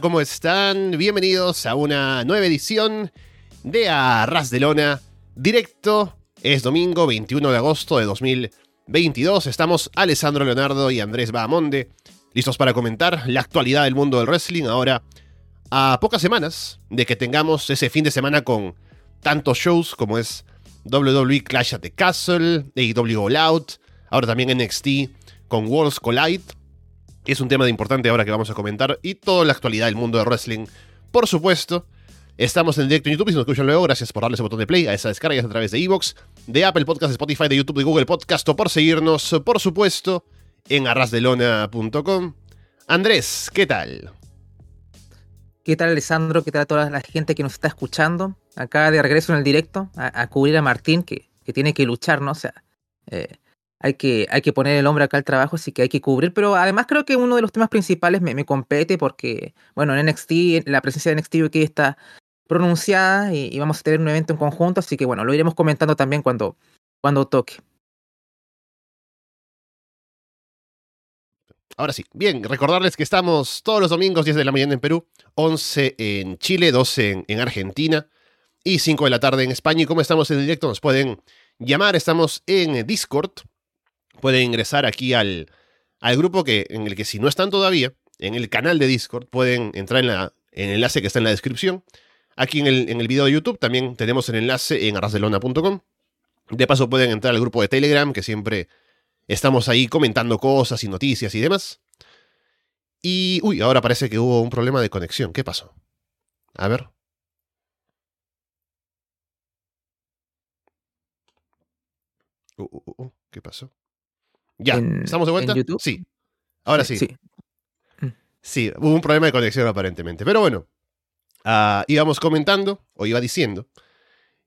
¿cómo están? Bienvenidos a una nueva edición de Arras de Lona, directo. Es domingo 21 de agosto de 2022. Estamos Alessandro Leonardo y Andrés Bahamonde, listos para comentar la actualidad del mundo del wrestling. Ahora, a pocas semanas de que tengamos ese fin de semana con tantos shows como es WWE Clash at the Castle, AEW All Out, ahora también NXT con Worlds Collide es un tema de importante ahora que vamos a comentar, y toda la actualidad del mundo del wrestling, por supuesto. Estamos en directo en YouTube, si nos escuchan luego, gracias por darle ese botón de play a esa descarga a través de Evox, de Apple Podcast, de Spotify, de YouTube, de Google Podcast, o por seguirnos, por supuesto, en arrasdelona.com. Andrés, ¿qué tal? ¿Qué tal Alessandro? ¿Qué tal a toda la gente que nos está escuchando? Acá de regreso en el directo a, cubrir a Martín, que, que, tiene que luchar, ¿no? O sea, eh, hay que, hay que poner el hombre acá al trabajo, así que hay que cubrir. Pero además creo que uno de los temas principales me, compete porque, bueno, en NXT, la presencia de NXT UK está pronunciada y, vamos a tener un evento en conjunto, así que bueno, lo iremos comentando también cuando, cuando toque. Ahora sí, bien, recordarles que estamos todos los domingos 10 de la mañana en Perú, 11 en Chile, 12 en, en Argentina y 5 de la tarde en España. Y como estamos en directo, nos pueden llamar, estamos en Discord, pueden ingresar aquí al, al grupo que, en el que si no están todavía, en el canal de Discord, pueden entrar en, la, en el enlace que está en la descripción. Aquí en el, en el video de YouTube también tenemos el enlace en arrasdelona.com. De paso pueden entrar al grupo de Telegram, que siempre estamos ahí comentando cosas y noticias y demás. Y, uy, ahora parece que hubo un problema de conexión. ¿Qué pasó? A ver. Uh, uh, uh, ¿Qué pasó? Ya, ¿estamos de vuelta? YouTube? Sí. Ahora sí. Sí. hubo un problema de conexión aparentemente. Pero bueno, uh, íbamos comentando, o iba diciendo,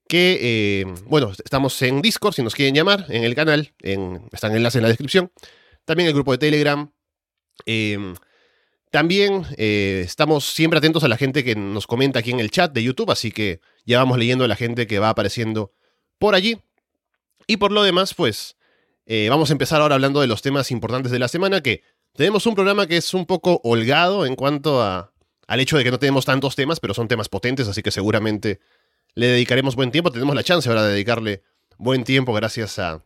que, eh, bueno, estamos en Discord, si nos quieren llamar, en el canal, en, está el enlace en la descripción. También el grupo de Telegram. Em, también eh, estamos siempre atentos a la gente que nos comenta aquí en el chat de YouTube, así que ya vamos leyendo a la gente que va apareciendo por allí. Y por lo demás, pues eh, vamos a empezar ahora hablando de los temas importantes de la semana, que tenemos un programa que es un poco holgado en cuanto a, al hecho de que no tenemos tantos temas, pero son temas potentes, así que seguramente le dedicaremos buen tiempo. Tenemos la chance ahora de dedicarle buen tiempo gracias a,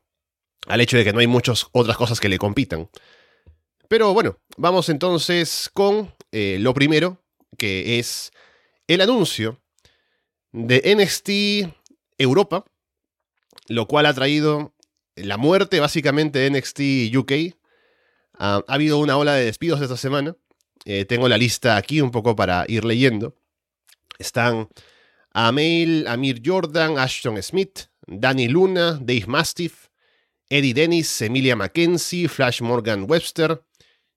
al hecho de que no hay muchas otras cosas que le compitan. Pero bueno, vamos entonces con eh, lo primero, que es el anuncio de NXT Europa, lo cual ha traído la muerte básicamente de NXT UK. ha habido una ola de despidos esta semana. Eh, tengo la lista aquí un poco para ir leyendo. Están Amel, Amir Jordan, Ashton Smith, Danny Luna, Dave Mastiff, Eddie Dennis, Emilia Mackenzie, Flash Morgan Webster,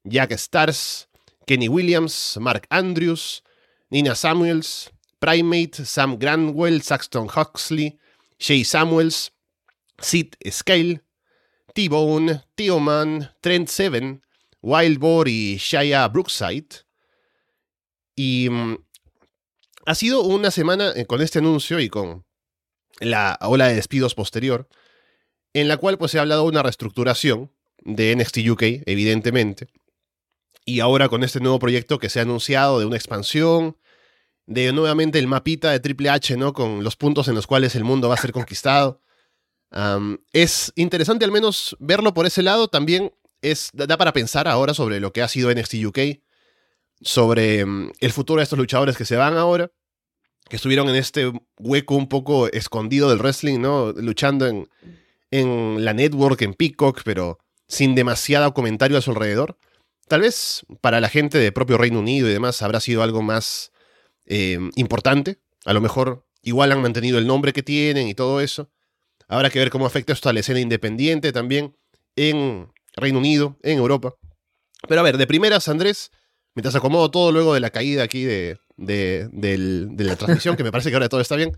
Jack Stars, Kenny Williams, Mark Andrews, Nina Samuels, Primate, Sam Granwell, Saxton Huxley, Shay Samuels, Sid Scale, T-Bone, Tioman, Trent Seven, Wild Boar y Shia Brookside. Y mm, ha sido una semana eh, con este anuncio y con la ola de despidos posterior, en la cual pues se ha hablado de una reestructuración de NXT UK, evidentemente. Y ahora con este nuevo proyecto que se ha anunciado de una expansión, de nuevamente el mapita de Triple H, ¿no? Con los puntos en los cuales el mundo va a ser conquistado es interesante al menos verlo por ese lado. También es, da para pensar ahora sobre lo que ha sido NXT UK, sobre mm, el futuro de estos luchadores que se van ahora, que estuvieron en este hueco un poco escondido del wrestling, ¿no? Luchando en, la network, en Peacock, pero sin demasiado comentario a su alrededor. Tal vez para la gente de propio Reino Unido y demás habrá sido algo más eh, importante. A lo mejor igual han mantenido el nombre que tienen y todo eso. Habrá que ver cómo afecta esto a la escena independiente también en Reino Unido, en Europa. Pero a ver, de primeras, Andrés, mientras acomodo todo luego de la caída aquí de, la transmisión, que me parece que ahora todo está bien,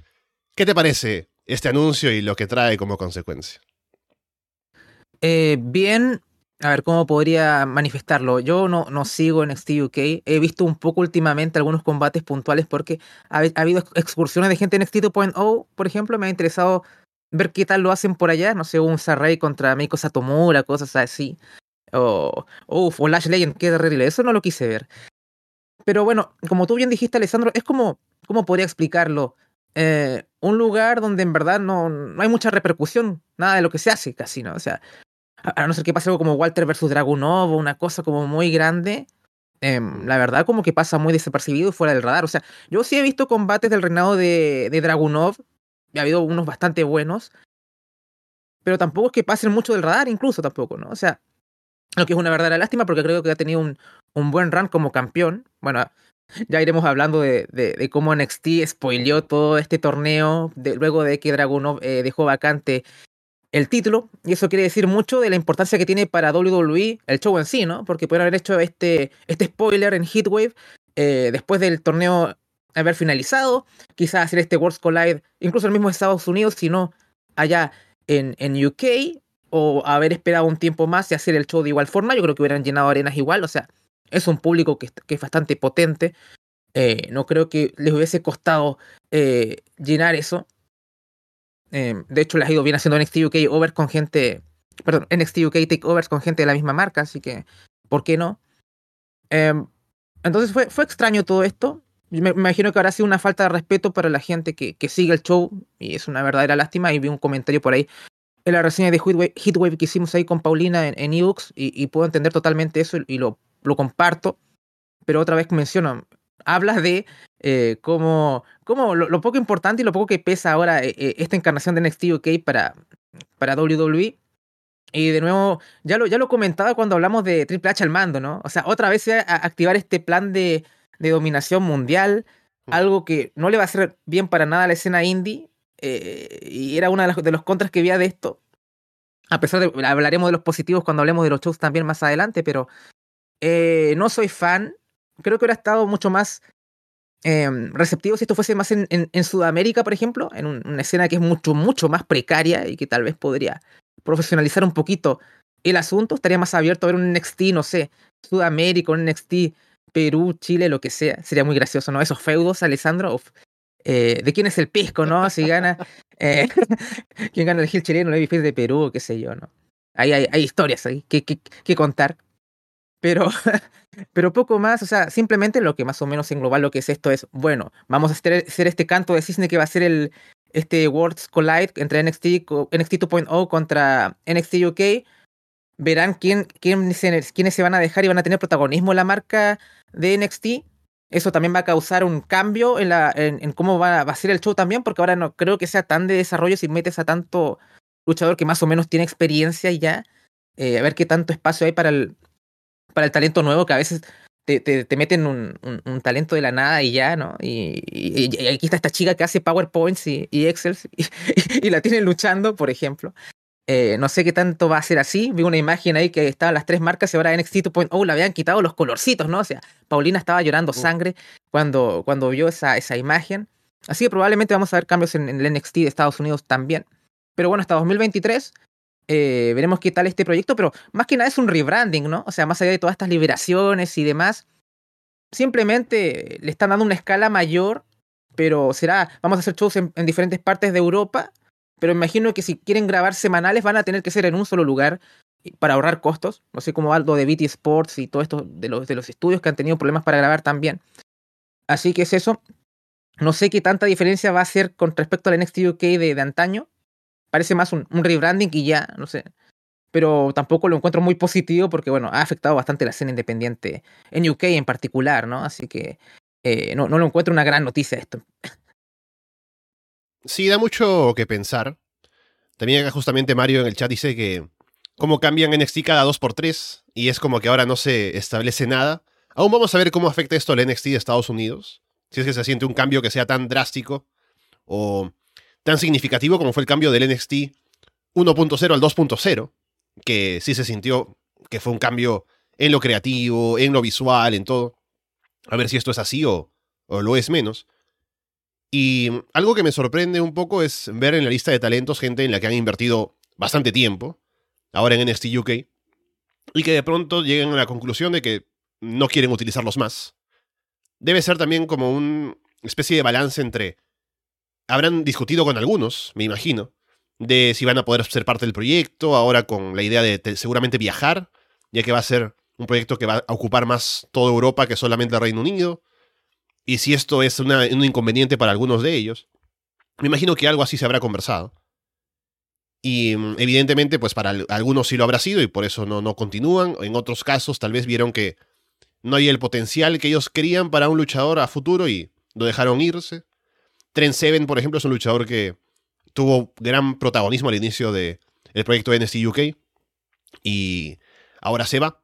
¿qué te parece este anuncio y lo que trae como consecuencia? Eh, bien, a ver, ¿cómo podría manifestarlo? Yo no, no sigo en NXT UK. He visto un poco últimamente algunos combates puntuales porque ha, habido excursiones de gente en NXT 2.0, por ejemplo. Me ha interesado ver qué tal lo hacen por allá. No sé, un Sarai contra Meiko Satomura, cosas así. O, o Flash Legend, qué terrible. Eso no lo quise ver. Pero bueno, como tú bien dijiste, Alessandro, es como, ¿cómo podría explicarlo? Eh, un lugar donde en verdad no, no hay mucha repercusión, nada de lo que se hace casi, ¿no? O sea, a, no ser que pase algo como Walter versus Dragunov una cosa como muy grande, em, la verdad como que pasa muy desapercibido y fuera del radar. O sea, yo sí he visto combates del reinado de, de Dragunov, ha habido unos bastante buenos, pero tampoco es que pasen mucho del radar, incluso tampoco, ¿no? O sea, lo que es una verdadera lástima porque creo que ha tenido un, un buen run como campeón. Bueno, ya iremos hablando de, cómo NXT spoileó todo este torneo luego de que Dragunov eh, dejó vacante el título. Y eso quiere decir mucho de la importancia que tiene para WWE el show en sí, ¿no? Porque pueden haber hecho este, este spoiler en Heatwave eh, después del torneo haber finalizado. Quizás hacer este Worlds Collide, incluso el mismo Estados Unidos, sino allá en, en UK. O haber esperado un tiempo más y hacer el show de igual forma. Yo creo que hubieran llenado arenas igual. O sea, es un público que, es bastante potente. Eh, no creo que les hubiese costado eh, llenar eso. Eh, de hecho, les ha ido bien haciendo NXT UK overs con gente. Perdón, NXT UK takeovers con gente de la misma marca, así que, ¿por qué no? Em, entonces fue, fue extraño todo esto. Me, imagino que habrá sido una falta de respeto para la gente que, que sigue el show, y es una verdadera lástima. Y vi un comentario por ahí en la reseña de Heatwave, que hicimos ahí con Paulina en, en ebooks, y, puedo entender totalmente eso y lo lo comparto, pero otra vez menciono, hablas de eh, cómo, cómo lo, poco importante y lo poco que pesa ahora eh, eh, esta encarnación de NXT UK para, para WWE. Y de nuevo, ya lo, ya lo comentaba cuando hablamos de Triple H al mando, ¿no? O sea, otra vez a activar este plan de, de dominación mundial, algo que no le va a hacer bien para nada a la escena indie. y era uno de, de los contras que había de esto. A pesar de, hablaremos de los positivos cuando hablemos de los shows también más adelante, pero eh, no soy fan. Creo que hubiera estado mucho más em, receptivo si esto fuese más en, en, Sudamérica, por ejemplo, en una escena que es mucho, mucho más precaria y que tal vez podría profesionalizar un poquito el asunto. Estaría más abierto a ver un NXT, no sé, Sudamérica, un NXT Perú, Chile, lo que sea. Sería muy gracioso, ¿no? Esos feudos, Alessandro. Eh, ¿De quién es el pisco, no? Si gana. Eh, ¿Quién gana el Gil chileno, el de Perú, qué sé yo, ¿no? Ahí hay, hay historias ahí que, que, que contar. Pero, pero poco más, o sea, simplemente lo que más o menos en global lo que es esto es, bueno, vamos a hacer, este canto de cisne que va a ser el este Worlds Collide entre NXT, NXT 2.0 contra NXT UK. Verán quién, quién quiénes se van a dejar y van a tener protagonismo la marca de NXT. Eso también va a causar un cambio en, la, en, cómo va, a ser el show también, porque ahora no creo que sea tan de desarrollo si metes a tanto luchador que más o menos tiene experiencia y ya. Eh, a ver qué tanto espacio hay para el, para el talento nuevo que a veces te, te, meten un, un, talento de la nada y ya, ¿no? Y, aquí está esta chica que hace PowerPoints y, y Excel y, la tienen luchando, por ejemplo. Eh, no sé qué tanto va a ser así. Vi una imagen ahí que estaban las tres marcas y ahora NXT 2.0 oh, le habían quitado los colorcitos, ¿no? O sea, Paulina estaba llorando sangre cuando, cuando vio esa, esa imagen. Así que probablemente vamos a ver cambios en, en el NXT de Estados Unidos también. Pero bueno, hasta 2023 eh, veremos qué tal este proyecto, pero más que nada es un rebranding, ¿no? O sea, más allá de todas estas liberaciones y demás, simplemente le están dando una escala mayor, pero será, vamos a hacer shows en, diferentes partes de Europa, pero imagino que si quieren grabar semanales van a tener que ser en un solo lugar para ahorrar costos, no sé cómo algo de BT Sports y todo esto de los, de los estudios que han tenido problemas para grabar también. Así que es eso. No sé qué tanta diferencia va a ser con respecto al NXT UK de, de antaño, parece más un, rebranding y ya, no sé. Pero tampoco lo encuentro muy positivo porque, bueno, ha afectado bastante la escena independiente en UK en particular, ¿no? Así que eh, no, no lo encuentro una gran noticia esto. Sí, da mucho que pensar. También acá justamente Mario en el chat dice que cómo cambian NXT cada 2x3 y es como que ahora no se establece nada. Aún vamos a ver cómo afecta esto al NXT de Estados Unidos. Si es que se siente un cambio que sea tan drástico o tan significativo como fue el cambio del NXT 1.0 al 2.0, que sí se sintió que fue un cambio en lo creativo, en lo visual, en todo. A ver si esto es así o, o lo es menos. Y algo que me sorprende un poco es ver en la lista de talentos gente en la que han invertido bastante tiempo, ahora en NXT UK, y que de pronto lleguen a la conclusión de que no quieren utilizarlos más. Debe ser también como una especie de balance entre habrán discutido con algunos, me imagino, de si van a poder ser parte del proyecto, ahora con la idea de seguramente viajar, ya que va a ser un proyecto que va a ocupar más toda Europa que solamente el Reino Unido, y si esto es un inconveniente para algunos de ellos. Me imagino que algo así se habrá conversado. Y mm, evidentemente, pues para algunos sí lo habrá sido y por eso no, no continúan. En otros casos, tal vez vieron que no hay el potencial que ellos querían para un luchador a futuro y lo dejaron irse. Trent Seven, por ejemplo, es un luchador que tuvo gran protagonismo al inicio del el proyecto NXT UK y ahora se va.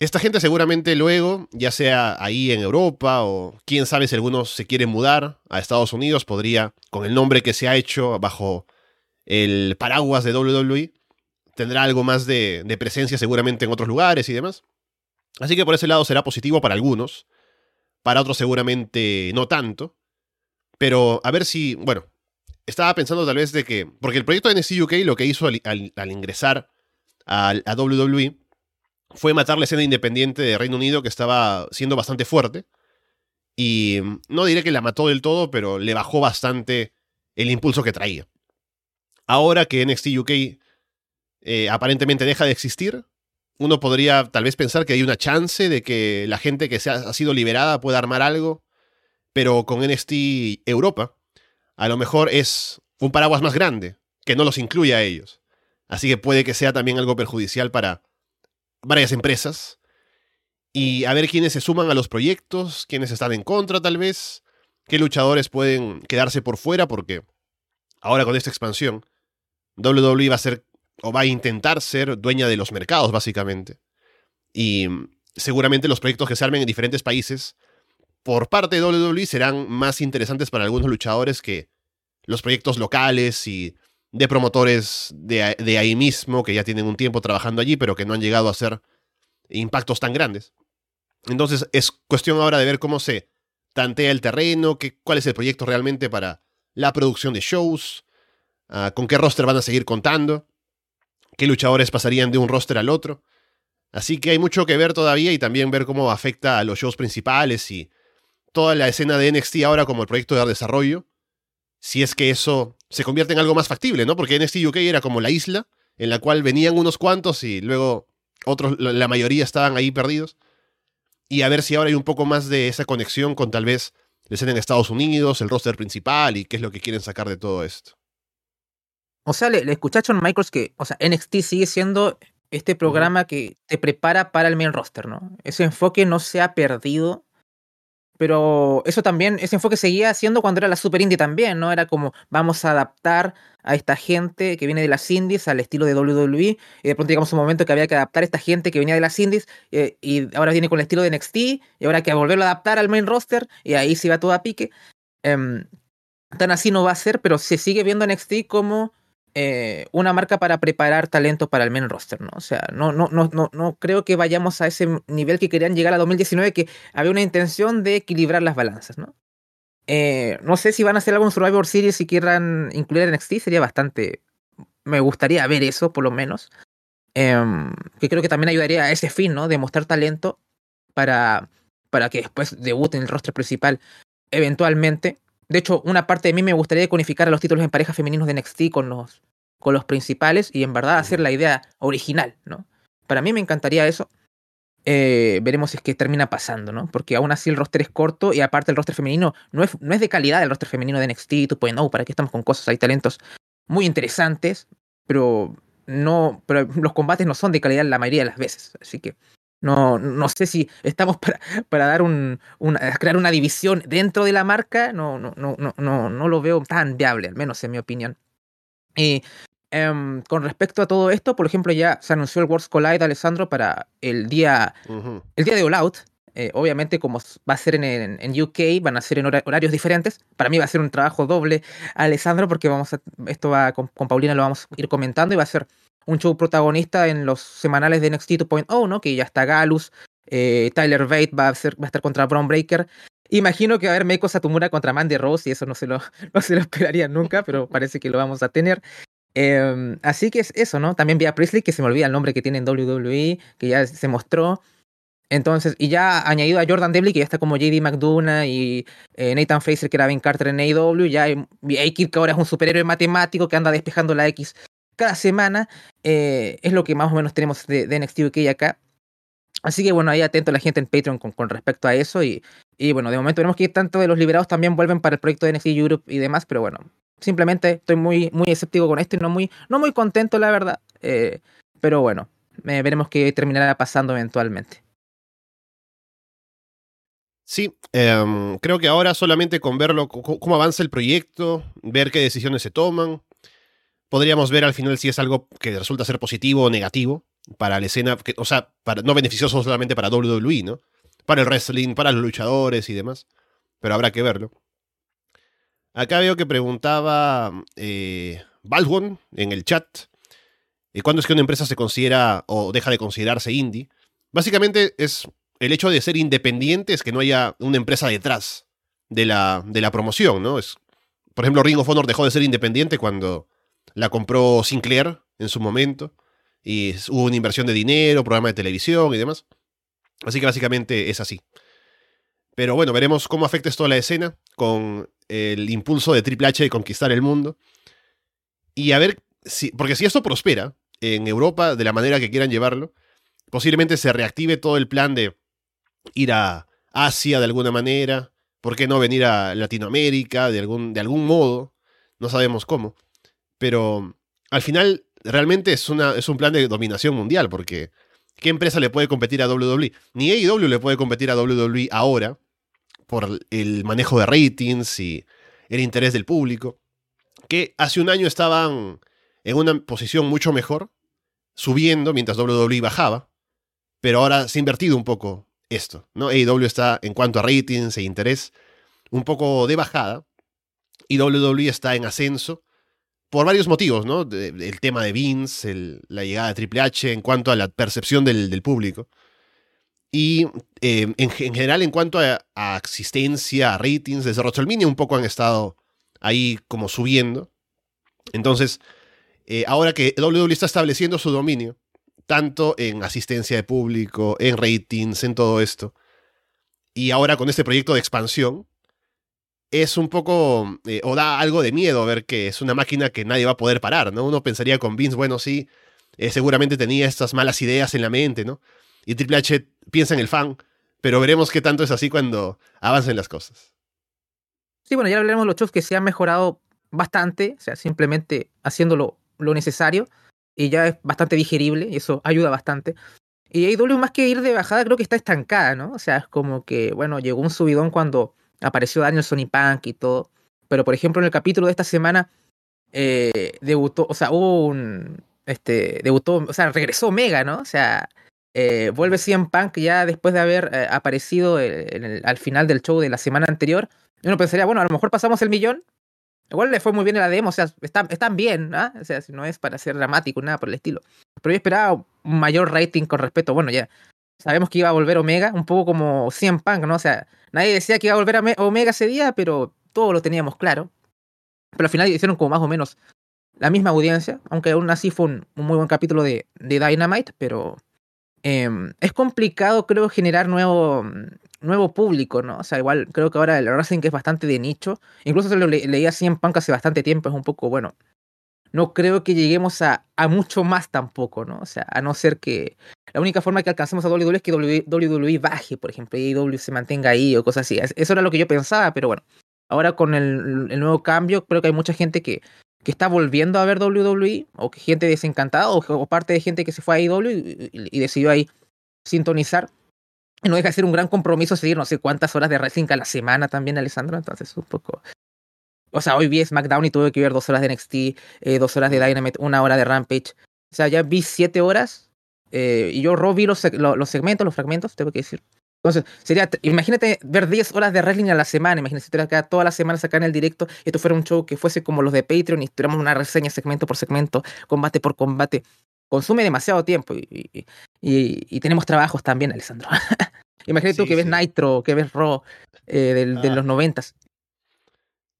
Esta gente seguramente luego, ya sea ahí en Europa o quién sabe si algunos se quieren mudar a Estados Unidos, podría, con el nombre que se ha hecho bajo el paraguas de WWE, tendrá algo más de, de presencia seguramente en otros lugares y demás. Así que por ese lado será positivo para algunos, para otros seguramente no tanto. Pero a ver si, bueno, estaba pensando tal vez de que, porque el proyecto de UK lo que hizo al, ingresar a, WWE fue matar la escena independiente de Reino Unido que estaba siendo bastante fuerte. Y no diré que la mató del todo, pero le bajó bastante el impulso que traía. Ahora que NXT UK eh, aparentemente deja de existir, uno podría tal vez pensar que hay una chance de que la gente que se ha, sido liberada pueda armar algo, pero con NXT Europa, a lo mejor es un paraguas más grande, que no los incluye a ellos. Así que puede que sea también algo perjudicial para varias empresas. Y a ver quiénes se suman a los proyectos, quiénes están en contra tal vez, qué luchadores pueden quedarse por fuera, porque ahora con esta expansión, WWE va a ser o va a intentar ser dueña de los mercados, básicamente. Y seguramente los proyectos que se armen en diferentes países, por parte de WWE, serán más interesantes para algunos luchadores que los proyectos locales y de promotores de, de ahí mismo, que ya tienen un tiempo trabajando allí, pero que no han llegado a hacer impactos tan grandes. Entonces es cuestión ahora de ver cómo se tantea el terreno, qué, cuál es el proyecto realmente para la producción de shows, ah, con qué roster van a seguir contando qué luchadores pasarían de un roster al otro. Así que hay mucho que ver todavía y también ver cómo afecta a los shows principales y toda la escena de NXT ahora como el proyecto de desarrollo. Si es que eso se convierte en algo más factible, ¿no? Porque NXT UK era como la isla en la cual venían unos cuantos y luego otros, la mayoría estaban ahí perdidos. Y a ver si ahora hay un poco más de esa conexión con tal vez la escena en Estados Unidos, el roster principal y qué es lo que quieren sacar de todo esto. O sea, le, le escuché a John Michaels que, o sea, NXT sigue siendo este programa que te prepara para el main roster, ¿no? Ese enfoque no se ha perdido, pero eso también, ese enfoque seguía siendo cuando era la Super Indie también, ¿no? Era como, vamos a adaptar a esta gente que viene de las indies al estilo de WWE, y de pronto llegamos a un momento que había que adaptar a esta gente que venía de las indies, eh, y ahora viene con el estilo de NXT, y ahora hay que volverlo a adaptar al main roster, y ahí se va todo a pique. Em, tan así no va a ser, pero se sigue viendo NXT como eh, una marca para preparar talento para el main roster, ¿no? O sea, no, no, no, no, no creo que vayamos a ese nivel que querían llegar a 2019, que había una intención de equilibrar las balanzas, ¿no? Eh, no sé si van a hacer algún Survivor Series si quieran incluir NXT, sería bastante. Me gustaría ver eso, por lo menos. Em, que creo que también ayudaría a ese fin, ¿no? De mostrar talento para, para que después debuten el roster principal eventualmente. De hecho, una parte de mí me gustaría conificar a los títulos en pareja femeninos de NXT con los, con los principales y en verdad hacer la idea original, ¿no? Para mí me encantaría eso. Eh, veremos si es que termina pasando, ¿no? Porque aún así el roster es corto y aparte el roster femenino no es, no es de calidad el roster femenino de NXT. Tú puedes, no, ¿para qué estamos con cosas? Hay talentos muy interesantes, pero no, pero los combates no son de calidad la mayoría de las veces. Así que no, no sé si estamos para, para dar un, una, crear una división dentro de la marca. No, no, no, no, no, lo veo tan viable, al menos en mi opinión. Y em, con respecto a todo esto, por ejemplo, ya se anunció el Worlds Collide, Alessandro, para el día, el día de All Out. Eh, obviamente, como va a ser en, en, UK, van a ser en horarios diferentes. Para mí va a ser un trabajo doble, Alessandro, porque vamos a, esto va con, con Paulina lo vamos a ir comentando y va a ser un show protagonista en los semanales de NXT 2.0, ¿no? Que ya está Galus, eh, Tyler Bate va a, ser, va a estar contra Braun Breaker. Imagino que va a haber Meiko Satomura contra Mandy Rose y eso no se lo, no se lo esperaría nunca, pero parece que lo vamos a tener. Em, así que es eso, ¿no? También vi a Priestley, que se me olvida el nombre que tiene en WWE, que ya se mostró. Entonces, y ya añadido a Jordan Devlin, que ya está como JD McDonough y eh, Nathan Fraser, que era Ben Carter en AEW, ya hay, que ahora es un superhéroe matemático que anda despejando la X cada semana. Eh, es lo que más o menos tenemos de, NXT UK acá. Así que bueno, ahí atento la gente en Patreon con, respecto a eso. Y, y, bueno, de momento veremos que tanto de los liberados también vuelven para el proyecto de NXT Europe y demás, pero bueno, simplemente estoy muy, muy escéptico con esto y no muy, no muy contento, la verdad. Eh, pero bueno, veremos qué terminará pasando eventualmente. Sí, em, creo que ahora solamente con verlo, cómo avanza el proyecto, ver qué decisiones se toman, podríamos ver al final si es algo que resulta ser positivo o negativo para la escena, o sea, para, no beneficioso solamente para WWE, ¿no? Para el wrestling, para los luchadores y demás, pero habrá que verlo. Acá veo que preguntaba eh, en el chat, eh, ¿cuándo es que una empresa se considera o deja de considerarse indie? Básicamente es el hecho de ser independiente es que no haya una empresa detrás de la, de la promoción, ¿no? Es, por ejemplo, Ring of Honor dejó de ser independiente cuando la compró Sinclair en su momento y hubo una inversión de dinero, programa de televisión y demás. Así que básicamente es así. Pero bueno, veremos cómo afecta esto a la escena con el impulso de Triple H de conquistar el mundo. Y a ver si, porque si esto prospera en Europa de la manera que quieran llevarlo, posiblemente se reactive todo el plan de ir a Asia de alguna manera, ¿por qué no venir a Latinoamérica de algún, de algún modo? No sabemos cómo. Pero al final realmente es, una, es un plan de dominación mundial, porque ¿qué empresa le puede competir a WWE? Ni AEW le puede competir a WWE ahora, por el manejo de ratings y el interés del público, que hace un año estaban en una posición mucho mejor, subiendo mientras WWE bajaba, pero ahora se ha invertido un poco esto, ¿no? AEW está en cuanto a ratings e interés un poco de bajada y WWE está en ascenso por varios motivos, ¿no? el tema de Vince, la llegada de Triple H en cuanto a la percepción del, público. Y em, en, general, en cuanto a, a, existencia, a ratings, desde WrestleMania un poco han estado ahí como subiendo. Entonces, eh, ahora que WWE está estableciendo su dominio, tanto en asistencia de público, en ratings, en todo esto, y ahora con este proyecto de expansión, es un poco, eh, o da algo de miedo ver que es una máquina que nadie va a poder parar, ¿no? Uno pensaría con Vince, bueno, sí, eh, seguramente tenía estas malas ideas en la mente, ¿no? Y Triple H piensa en el fan, pero veremos qué tanto es así cuando avancen las cosas. Sí, bueno, ya hablaremos de los shows que se han mejorado bastante, o sea, simplemente haciéndolo lo necesario y ya es bastante digerible y eso ayuda bastante. Y AEW más que ir de bajada creo que está estancada, ¿no? O sea, es como que, bueno, llegó un subidón cuando apareció Daniel Sony Punk y todo. Pero por ejemplo en el capítulo de esta semana eh, debutó, o sea, hubo un, este, debutó, o sea, regresó Mega, ¿no? O sea, eh, vuelve CM Punk ya después de haber eh, aparecido al final del show de la semana anterior. Uno pensaría, bueno, a lo mejor pasamos el millón. Igual le fue muy bien en la demo, o sea, están, bien, ¿no? O sea, no es para ser dramático, nada por el estilo. Pero yo esperaba un mayor rating con respecto, bueno, ya sabemos que iba a volver Omega, un poco como CM Punk, ¿no? O sea, nadie decía que iba a volver a Omega ese día, pero todos lo teníamos claro. Pero al final hicieron como más o menos la misma audiencia, aunque aún así fue un, muy buen capítulo de, de Dynamite, pero em, es complicado, creo, generar nuevo, nuevo público, ¿no? O sea, igual creo que ahora el wrestling es bastante de nicho. Incluso se lo leía así en Punk hace bastante tiempo, es un poco, bueno, no creo que lleguemos a, mucho más tampoco, ¿no? O sea, a no ser que la única forma que alcancemos a WWE es que WWE baje, por ejemplo, y WWE se mantenga ahí o cosas así. Eso era lo que yo pensaba, pero bueno, ahora con el, nuevo cambio, creo que hay mucha gente que, que está volviendo a ver WWE, o que gente desencantada, o, parte de gente que se fue a IW y, y, decidió ahí sintonizar. Y no deja de ser un gran compromiso seguir no sé cuántas horas de wrestling a la semana también, Alessandro. Entonces, un poco o sea, hoy vi SmackDown y tuve que ver dos horas de NXT, eh, dos horas de Dynamite, una hora de Rampage. O sea, ya vi siete horas eh, y yo Raw vi los, los, segmentos, los fragmentos, tengo que decir. Entonces, sería, imagínate ver 10 horas de wrestling a la semana, imagínate si tuviera toda la semana acá en el directo y esto fuera un show que fuese como los de Patreon y tuviéramos una reseña segmento por segmento, combate por combate. Consume demasiado tiempo y, y, tenemos trabajos también, Alessandro. imagínate tú que ves Nitro, que ves Raw eh, de ah. los noventas.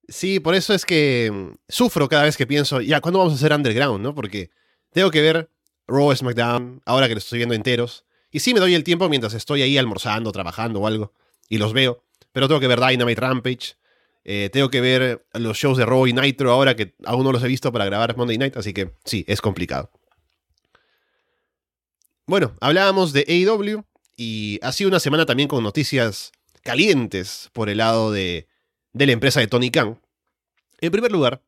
Sí, por eso es que mm, sufro cada vez que pienso, ya, ¿cuándo vamos a hacer Underground, no? Porque tengo que ver Raw, SmackDown, ahora que los estoy viendo enteros. Y sí me doy el tiempo mientras estoy ahí almorzando, trabajando o algo, y los veo. Pero tengo que ver Dynamite Rampage. Eh, tengo que ver los shows de Raw y Nitro ahora que aún no los he visto para grabar Monday Night, así que sí, es complicado. Bueno, hablábamos de AEW y ha sido una semana también con noticias calientes por el lado de, de la empresa de Tony Khan. En primer lugar,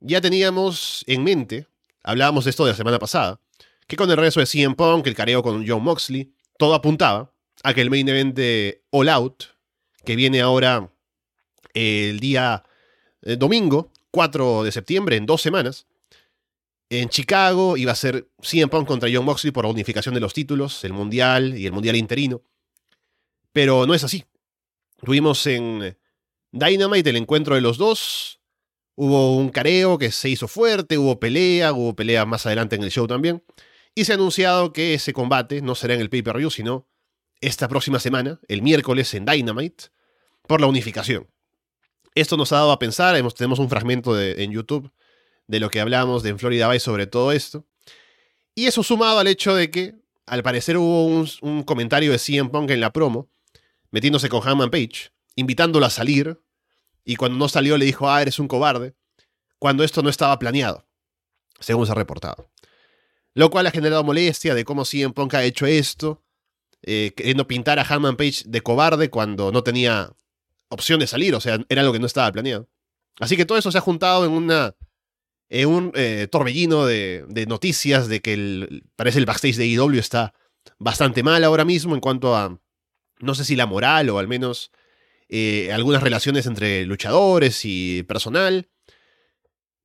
ya teníamos en mente, hablábamos de esto de la semana pasada, que con el regreso de CM Punk, el careo con John Moxley, todo apuntaba a que el main event de All Out, que viene ahora el día eh, domingo, 4 de septiembre, en dos semanas, en Chicago iba a ser CM Punk contra John Moxley por la unificación de los títulos, el mundial y el mundial interino. Pero no es así. Tuvimos en Dynamite el encuentro de los dos. Hubo un careo que se hizo fuerte, hubo pelea, hubo pelea más adelante en el show también. Y se ha anunciado que ese combate no será en el pay-per-view, sino esta próxima semana, el miércoles en Dynamite, por la unificación. Esto nos ha dado a pensar, tenemos un fragmento en YouTube de lo que hablamos de en Florida Bay sobre todo esto. Y eso sumado al hecho de que, al parecer, hubo un, comentario de CM Punk en la promo, metiéndose con Hammond Page, invitándolo a salir, y cuando no salió le dijo, ah, eres un cobarde, cuando esto no estaba planeado, según se ha reportado. Lo cual ha generado molestia de cómo CM Punk ha hecho esto, eh, queriendo pintar a Hammond Page de cobarde cuando no tenía opción de salir, o sea, era algo que no estaba planeado. Así que todo eso se ha juntado en una en un eh, torbellino de, noticias de que parece el backstage de IW e está bastante mal ahora mismo en cuanto a, no sé si la moral o al menos eh, algunas relaciones entre luchadores y personal.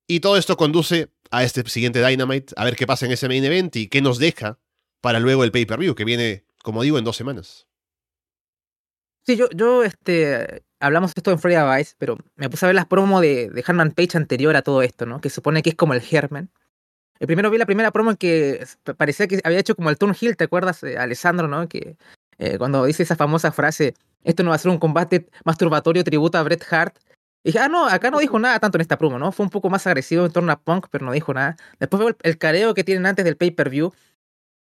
Y todo esto conduce a este siguiente Dynamite, a ver qué pasa en ese main event y qué nos deja para luego el pay-per-view, que viene, como digo, en dos semanas. Sí, yo, yo este, hablamos esto en Freya Vice, pero me puse a ver las promos de, de Hanman Page anterior a todo esto, ¿no? Que supone que es como el Germen. El primero vi la primera promo en que parecía que había hecho como el Turn Hill, ¿te acuerdas, eh, Alessandro, no? Que eh, cuando dice esa famosa frase, esto no va a ser un combate masturbatorio tributo a Bret Hart. Y dije, ah, no, acá no dijo nada tanto en esta promo, ¿no? Fue un poco más agresivo en torno a Punk, pero no dijo nada. Después veo el, careo que tienen antes del pay-per-view,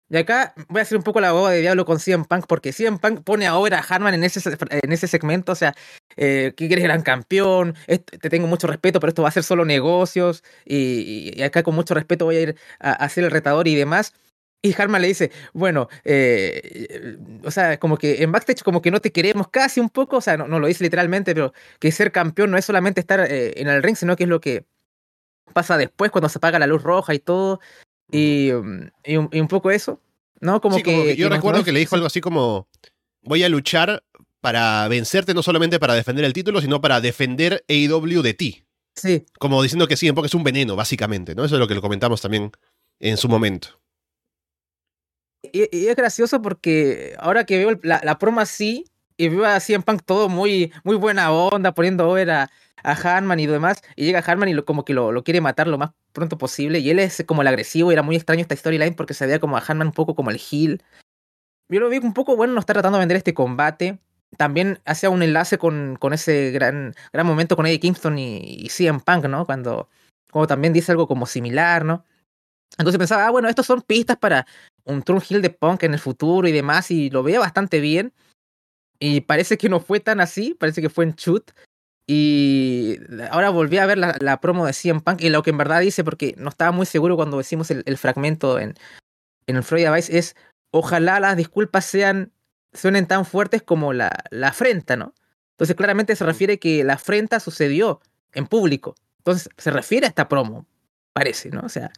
y acá voy a hacer un poco la boba de diablo con CM Punk, porque CM Punk pone ahora a Harman en ese, en ese segmento, o sea, eh, que eres gran campeón, te tengo mucho respeto, pero esto va a ser solo negocios, y, acá con mucho respeto voy a ir a, a, ser el retador y demás. Y Harman le dice, bueno, eh, o sea, como que en backstage como que no te queremos casi un poco, o sea, no, no lo dice literalmente, pero que ser campeón no es solamente estar eh, en el ring, sino que es lo que pasa después cuando se apaga la luz roja y todo. Y, y, un, poco eso, ¿no? Como, que, Yo recuerdo que le dijo algo así como, voy a luchar para vencerte, no solamente para defender el título, sino para defender AEW de ti. Sí. Como diciendo que sí, porque es un veneno, básicamente, ¿no? Eso es lo que lo comentamos también en su momento. Y, es gracioso porque ahora que veo la, la promo así, y veo así en Punk todo muy, muy buena onda, poniendo over a, a y demás, y llega Hanman y lo, como que lo, lo, quiere matar lo más pronto posible, y él es como el agresivo, y era muy extraño esta storyline porque se veía como a Hanman un poco como el heel. Yo lo vi un poco, bueno, no está tratando de vender este combate. También hacía un enlace con, con ese gran, gran momento con Eddie Kingston y, y CM Punk, ¿no? Cuando, como también dice algo como similar, ¿no? Entonces pensaba, ah, bueno, estos son pistas para un True Hill de Punk en el futuro y demás, y lo veía bastante bien. Y parece que no fue tan así, parece que fue en shoot. Y ahora volví a ver la, promo de CM Punk y lo que en verdad dice, porque no estaba muy seguro cuando decimos el, fragmento en, en el Freud Vice, es ojalá las disculpas sean suenen tan fuertes como la, la afrenta, ¿no? Entonces claramente se refiere que la afrenta sucedió en público. Entonces se refiere a esta promo, parece, ¿no? O sea,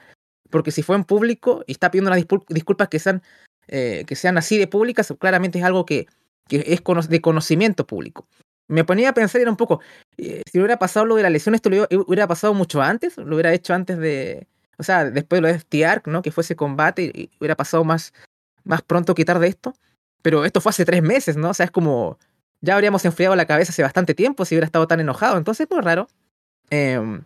porque si fue en público y está pidiendo las disculpas que sean, eh, que sean así de públicas, claramente es algo que, que es de conocimiento público me ponía a pensar era un poco, eh, si hubiera pasado lo de la lesión, esto lo hubiera pasado mucho antes, lo hubiera hecho antes de, o sea, después de lo de FTR, ¿no? Que fue ese combate y hubiera pasado más, más pronto que tarde esto. Pero esto fue hace tres meses, ¿no? O sea, es como, ya habríamos enfriado la cabeza hace bastante tiempo si hubiera estado tan enojado. Entonces, muy raro. Em,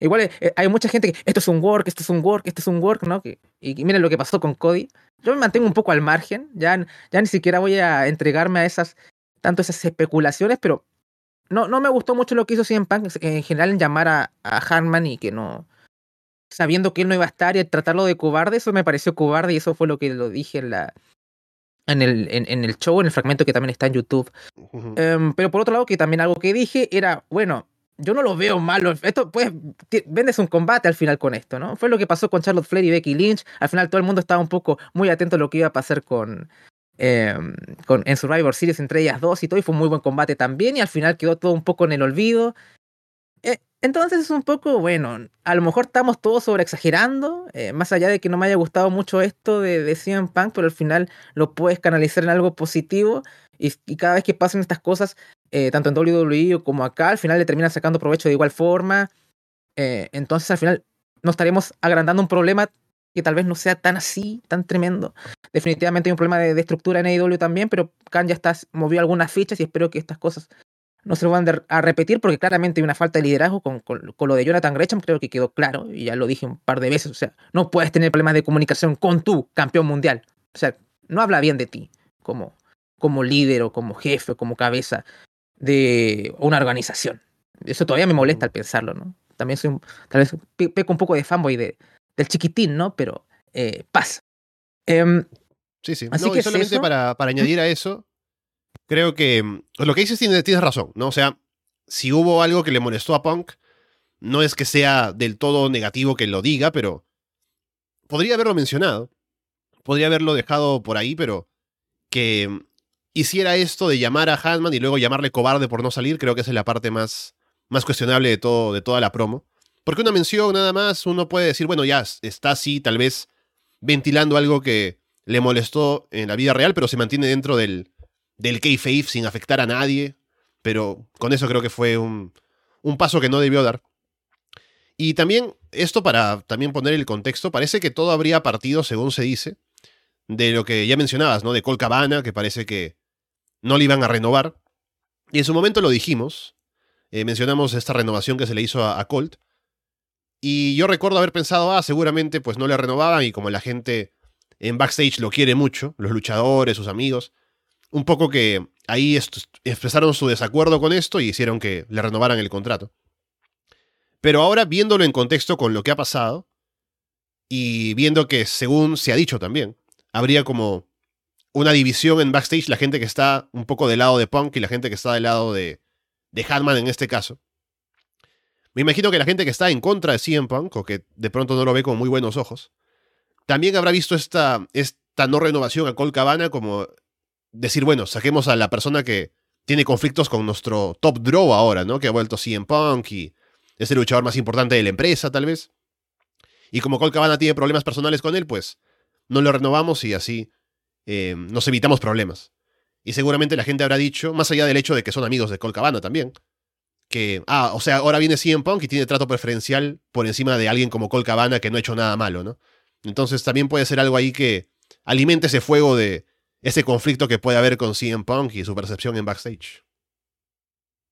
igual eh, hay mucha gente que esto es un work, esto es un work, esto es un work, ¿no? Que, y, miren lo que pasó con Cody. Yo me mantengo un poco al margen, ya, ya ni siquiera voy a entregarme a esas tanto esas especulaciones, pero no, no me gustó mucho lo que hizo CM Punk en general en llamar a, a Hanman y que no, sabiendo que él no iba a estar y tratarlo de cobarde, eso me pareció cobarde y eso fue lo que lo dije en la en el, en, el show, en el fragmento que también está en YouTube. Em, pero por otro lado, que también algo que dije era, bueno, yo no lo veo malo. Esto, pues, vendes un combate al final con esto, ¿no? Fue lo que pasó con Charlotte Flair y Becky Lynch. Al final todo el mundo estaba un poco muy atento a lo que iba a pasar con, em, con, en Survivor Series entre ellas dos y todo, y fue un muy buen combate también, y al final quedó todo un poco en el olvido. Eh, entonces es un poco, bueno, a lo mejor estamos todos sobre exagerando, eh, más allá de que no me haya gustado mucho esto de, de CM Punk, pero al final lo puedes canalizar en algo positivo, y, y cada vez que pasan estas cosas, eh, tanto en WWE como acá, al final le terminan sacando provecho de igual forma. Eh, entonces al final no estaremos agrandando un problema que tal vez no sea tan así, tan tremendo. Definitivamente hay un problema de, estructura en AEW también, pero Khan ya está, movió algunas fichas y espero que estas cosas no se van a repetir porque claramente hay una falta de liderazgo con, con, lo de Jonathan Gresham, creo que quedó claro y ya lo dije un par de veces, o sea, no puedes tener problemas de comunicación con tu campeón mundial, o sea, no habla bien de ti como, como líder o como jefe o como cabeza de una organización. Eso todavía me molesta al pensarlo, ¿no? También soy un, tal vez peco un poco de fanboy de, del chiquitín, ¿no? Pero eh, pasa. Em, sí, sí. Así que solamente para, para, añadir a eso, creo que mm, lo que dices tienes, tienes razón, ¿no? O sea, si hubo algo que le molestó a Punk, no es que sea del todo negativo que lo diga, pero podría haberlo mencionado. Podría haberlo dejado por ahí, pero que mm, hiciera esto de llamar a Hanman y luego llamarle cobarde por no salir, creo que esa es la parte más, más cuestionable de, todo, de toda la promo. Porque una mención nada más, uno puede decir, bueno, ya está así, tal vez ventilando algo que le molestó en la vida real, pero se mantiene dentro del, del kayfabe sin afectar a nadie. Pero con eso creo que fue un, un paso que no debió dar. Y también, esto para también poner el contexto, parece que todo habría partido, según se dice, de lo que ya mencionabas, ¿no? De Col Cabana, que parece que no le iban a renovar. Y en su momento lo dijimos, eh, mencionamos esta renovación que se le hizo a, Colt. Y yo recuerdo haber pensado, ah, seguramente pues no le renovaban y como la gente en backstage lo quiere mucho, los luchadores, sus amigos, un poco que ahí expresaron su desacuerdo con esto y hicieron que le renovaran el contrato. Pero ahora viéndolo en contexto con lo que ha pasado y viendo que según se ha dicho también, habría como una división en backstage, la gente que está un poco del lado de Punk y la gente que está del lado de, de Hatman en este caso. Me imagino que la gente que está en contra de CM Punk, o que de pronto no lo ve con muy buenos ojos, también habrá visto esta, esta no renovación a Cole Cabana como decir, bueno, saquemos a la persona que tiene conflictos con nuestro top draw ahora, ¿no? Que ha vuelto CM Punk y es el luchador más importante de la empresa, tal vez. Y como Cole Cabana tiene problemas personales con él, pues no lo renovamos y así eh, nos evitamos problemas. Y seguramente la gente habrá dicho, más allá del hecho de que son amigos de Colt Cabana también, que, ah, o sea, ahora viene CM Punk y tiene trato preferencial por encima de alguien como Colt Cabana que no ha hecho nada malo, ¿no? Entonces también puede ser algo ahí que alimente ese fuego de ese conflicto que puede haber con CM Punk y su percepción en backstage.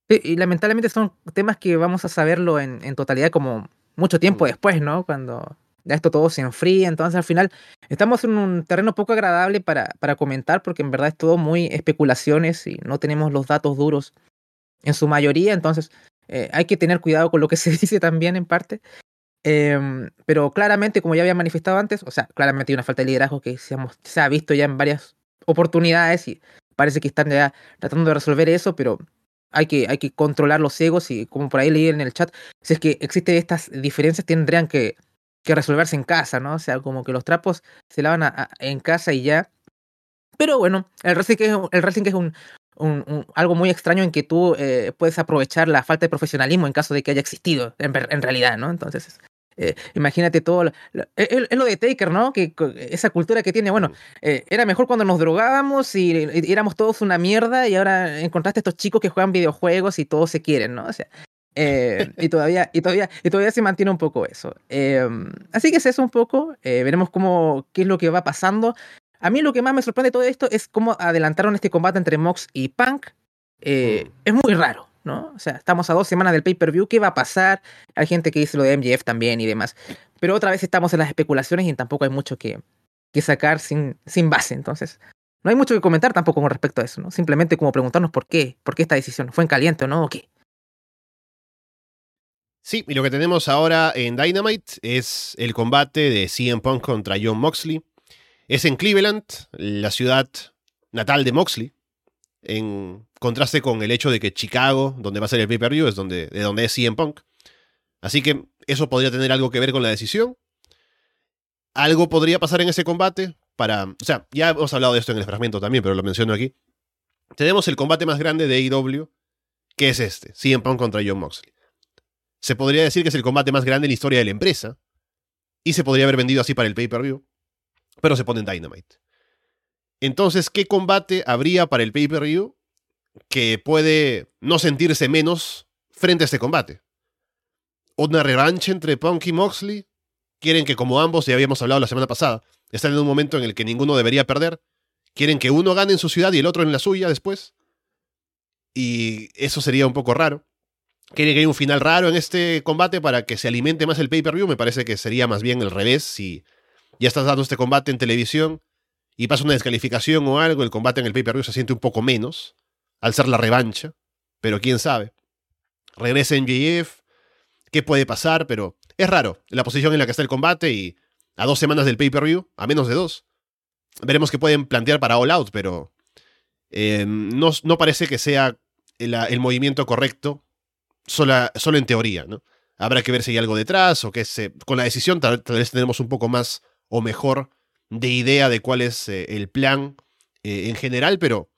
Sí, y lamentablemente son temas que vamos a saberlo en, en totalidad como mucho tiempo mm. después, ¿no? Cuando esto todo se enfría, entonces al final estamos en un terreno poco agradable para, para comentar porque en verdad es todo muy especulaciones y no tenemos los datos duros en su mayoría, entonces eh, hay que tener cuidado con lo que se dice también en parte. Em, pero claramente, como ya había manifestado antes, o sea, claramente hay una falta de liderazgo que se ha, se ha visto ya en varias oportunidades y parece que están ya tratando de resolver eso, pero hay que, hay que controlar los egos y como por ahí leí en el chat, si es que existen estas diferencias, tendrían que que resolverse en casa, ¿no? O sea, como que los trapos se lavan en casa y ya. Pero bueno, el wrestling es, el wrestling es un, algo muy extraño en que tú eh, puedes aprovechar la falta de profesionalismo en caso de que haya existido, en, realidad, ¿no? Entonces, eh, imagínate todo. Es lo, de Taker, ¿no? Que esa cultura que tiene, bueno, eh, era mejor cuando nos drogábamos y, y, éramos todos una mierda y ahora encontraste estos chicos que juegan videojuegos y todos se quieren, ¿no? O sea, eh, y, todavía, y, todavía, y todavía se mantiene un poco eso. Eh, así que es eso un poco. Eh, veremos cómo, qué es lo que va pasando. A mí lo que más me sorprende de todo esto es cómo adelantaron este combate entre Mox y Punk. Mm. Es muy raro, ¿no? O sea, estamos a dos semanas del pay-per-view. ¿Qué va a pasar? Hay gente que dice lo de MJF también y demás. Pero otra vez estamos en las especulaciones y tampoco hay mucho que, que sacar sin, sin base. Entonces, no hay mucho que comentar tampoco con respecto a eso, ¿no? Simplemente como preguntarnos por qué, por qué esta decisión. ¿Fue en caliente o no? ¿O qué? Sí, y lo que tenemos ahora en Dynamite es el combate de CM Punk contra John Moxley. Es en Cleveland, la ciudad natal de Moxley, en contraste con el hecho de que Chicago, donde va a ser el pay-per-view, es donde, de donde es CM Punk. Así que eso podría tener algo que ver con la decisión. Algo podría pasar en ese combate. para. O sea, ya hemos hablado de esto en el fragmento también, pero lo menciono aquí. Tenemos el combate más grande de AEW, que es este: CM Punk contra John Moxley. Se podría decir que es el combate más grande en la historia de la empresa. Y se podría haber vendido así para el pay-per-view. Pero se pone en Dynamite. Entonces, ¿qué combate habría para el pay-per-view que puede no sentirse menos frente a este combate? ¿Una revancha entre Punk y Moxley? Quieren que, como ambos, ya habíamos hablado la semana pasada, están en un momento en el que ninguno debería perder. Quieren que uno gane en su ciudad y el otro en la suya después. Y eso sería un poco raro. Quieren que haya un final raro en este combate para que se alimente más el pay-per-view. Me parece que sería más bien el revés. Si ya estás dando este combate en televisión y pasa una descalificación o algo, el combate en el pay-per-view se siente un poco menos al ser la revancha. Pero quién sabe. Regresa en JF. ¿Qué puede pasar? Pero es raro la posición en la que está el combate y a dos semanas del pay-per-view, a menos de dos. Veremos qué pueden plantear para All Out, pero eh, no, parece que sea el, movimiento correcto solo en teoría, ¿no? Habrá que ver si hay algo detrás o que se, con la decisión tal, vez tenemos un poco más o mejor de idea de cuál es eh, el plan eh, en general, pero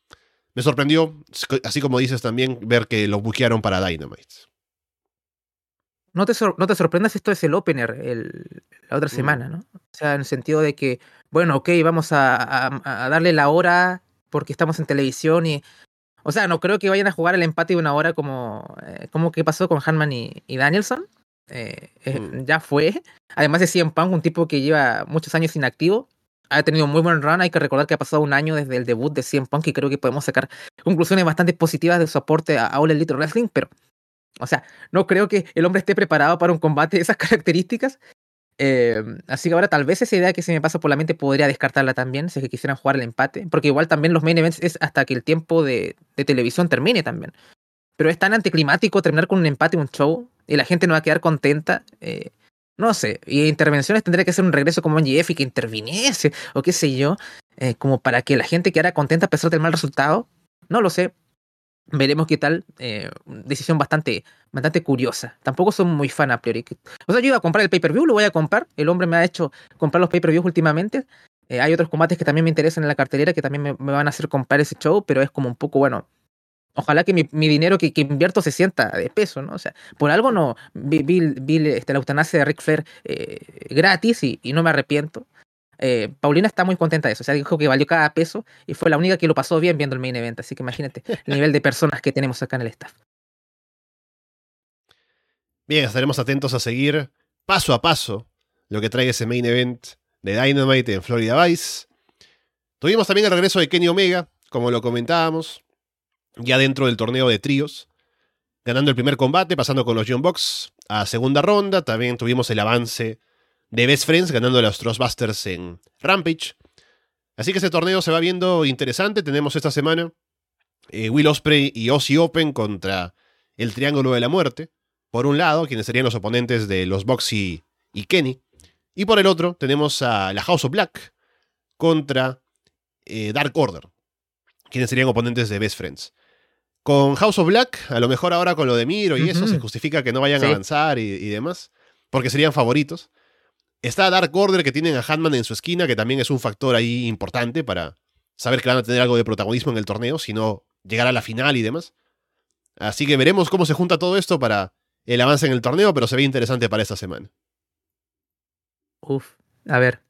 me sorprendió, así como dices también, ver que lo buquearon para Dynamite. No te, no te sorprendas, esto es el opener el, la otra mm. semana, ¿no? O sea, en el sentido de que, bueno, ok, vamos a, a, darle la hora porque estamos en televisión y... O sea, no creo que vayan a jugar el empate de una hora como, eh, como que pasó con Hanman y, Danielson. Eh, eh, mm. Ya fue. Además de CM Punk, un tipo que lleva muchos años inactivo. Ha tenido muy buen run. Hay que recordar que ha pasado un año desde el debut de CM Punk y creo que podemos sacar conclusiones bastante positivas de su aporte a All Elite Wrestling, pero o sea, no creo que el hombre esté preparado para un combate de esas características. Eh, así que ahora tal vez esa idea que se me pasa por la mente podría descartarla también, si es que quisieran jugar el empate. Porque igual también los main events es hasta que el tiempo de, televisión termine también. Pero es tan anticlimático terminar con un empate, un show, y la gente no va a quedar contenta. Eh, no sé, y intervenciones tendría que ser un regreso como en GF y que interviniese, o qué sé yo, eh, como para que la gente quedara contenta a pesar del mal resultado. No lo sé, veremos qué tal. Eh, decisión bastante, bastante curiosa. Tampoco soy muy fan a priori. O sea, yo iba a comprar el pay-per-view, lo voy a comprar. El hombre me ha hecho comprar los pay-per-views últimamente. Eh, hay otros combates que también me interesan en la cartelera que también me, van a hacer comprar ese show, pero es como un poco, bueno, ojalá que mi, dinero que, invierto se sienta de peso, ¿no? O sea, por algo no vi, vi, este, la eutanasia de Rick Flair eh, gratis y, y, no me arrepiento. Eh, Paulina está muy contenta de eso. O sea, dijo que valió cada peso y fue la única que lo pasó bien viendo el main event. Así que imagínate el nivel de personas que tenemos acá en el staff. Bien, estaremos atentos a seguir paso a paso lo que trae ese main event de Dynamite en Florida Vice. Tuvimos también el regreso de Kenny Omega, como lo comentábamos, ya dentro del torneo de tríos, ganando el primer combate, pasando con los John Box a segunda ronda. También tuvimos el avance de Best Friends ganando a los Trustbusters en Rampage. Así que ese torneo se va viendo interesante. Tenemos esta semana eh, Will Osprey y Ozzy Open contra el Triángulo de la Muerte. Por un lado, quienes serían los oponentes de los Boxy y Kenny. Y por el otro, tenemos a la House of Black contra eh, Dark Order, quienes serían oponentes de Best Friends. Con House of Black, a lo mejor ahora con lo de Miro y eso, se justifica que no vayan a avanzar y demás, porque serían favoritos. Está Dark Order que tienen a Hatman en su esquina, que también es un factor ahí importante para saber que van a tener algo de protagonismo en el torneo, si no llegar a la final y demás. Así que veremos cómo se junta todo esto para el avance en el torneo, pero se ve interesante para esta semana. Uf, a ver.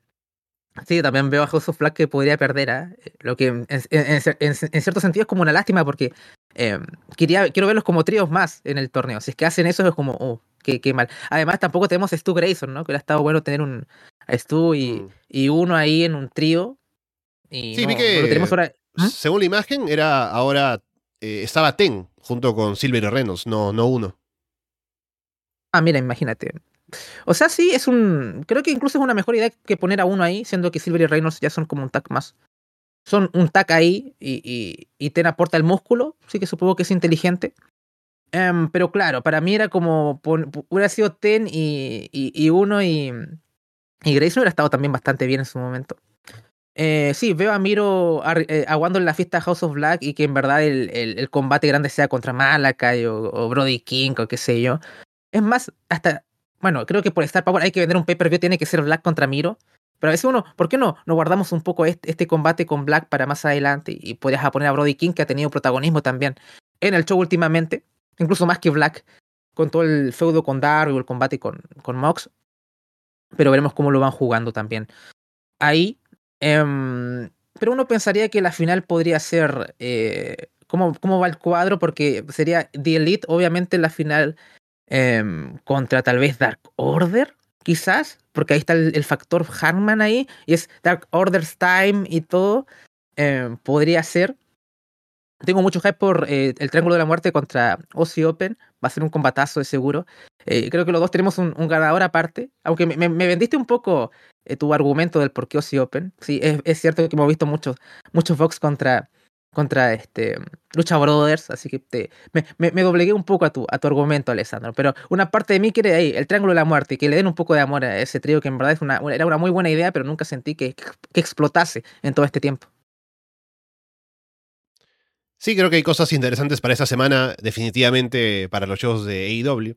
Sí, también veo a House of que podría perder, ¿eh? lo que en, cierto sentido es como una lástima porque eh, quería, quiero verlos como tríos más en el torneo. Si es que hacen eso es como, oh, qué, mal. Además, tampoco tenemos a Stu Grayson, ¿no? Que hubiera estado bueno tener un a Stu y, mm. y uno ahí en un trío. Y sí, vi que ¿Mm? según la imagen, era ahora eh, estaba Ten junto con Silver y Reynolds, no, no uno. Ah, mira, imagínate. O sea, sí, es un. Creo que incluso es una mejor idea que poner a uno ahí, siendo que Silver y Reynolds ya son como un tag más. Son un tag ahí y, y, y Ten aporta el músculo, sí que supongo que es inteligente. Em, pero claro, para mí era como. Hubiera sido Ten y, y, uno y. Y Grayson hubiera estado también bastante bien en su momento. Eh, sí, veo a Miro eh, aguando en la fiesta House of Black y que en verdad el, el, combate grande sea contra Malakai o, Brody King o qué sé yo. Es más, hasta. Bueno, creo que por Star Power hay que vender un pay-per-view, tiene que ser Black contra Miro. Pero a veces uno, ¿por qué no, no guardamos un poco este, este combate con Black para más adelante? Y podrías poner a Brody King, que ha tenido protagonismo también en el show últimamente, incluso más que Black, con todo el feudo con Darby el combate con, con Mox. Pero veremos cómo lo van jugando también. Ahí. Em, pero uno pensaría que la final podría ser. Eh, ¿cómo, ¿Cómo va el cuadro? Porque sería The Elite, obviamente, la final em, contra tal vez Dark Order, quizás, porque ahí está el, factor Hangman ahí, y es Dark Order's Time y todo. Em, podría ser. Tengo mucho hype por eh, el Triángulo de la Muerte contra Ozzy Open. Va a ser un combatazo de seguro. Eh, creo que los dos tenemos un, ganador aparte. Aunque me, vendiste un poco eh, tu argumento del por qué Ozzy Open. Sí, es, cierto que hemos visto muchos, muchos Vox contra, contra este, Lucha Brothers. Así que te, me, me, doblegué un poco a tu, a tu argumento, Alessandro. Pero una parte de mí quiere ahí, el Triángulo de la Muerte. Y que le den un poco de amor a ese trío que en verdad es una, era una muy buena idea, pero nunca sentí que, que explotase en todo este tiempo. Sí, creo que hay cosas interesantes para esta semana, definitivamente para los shows de AEW.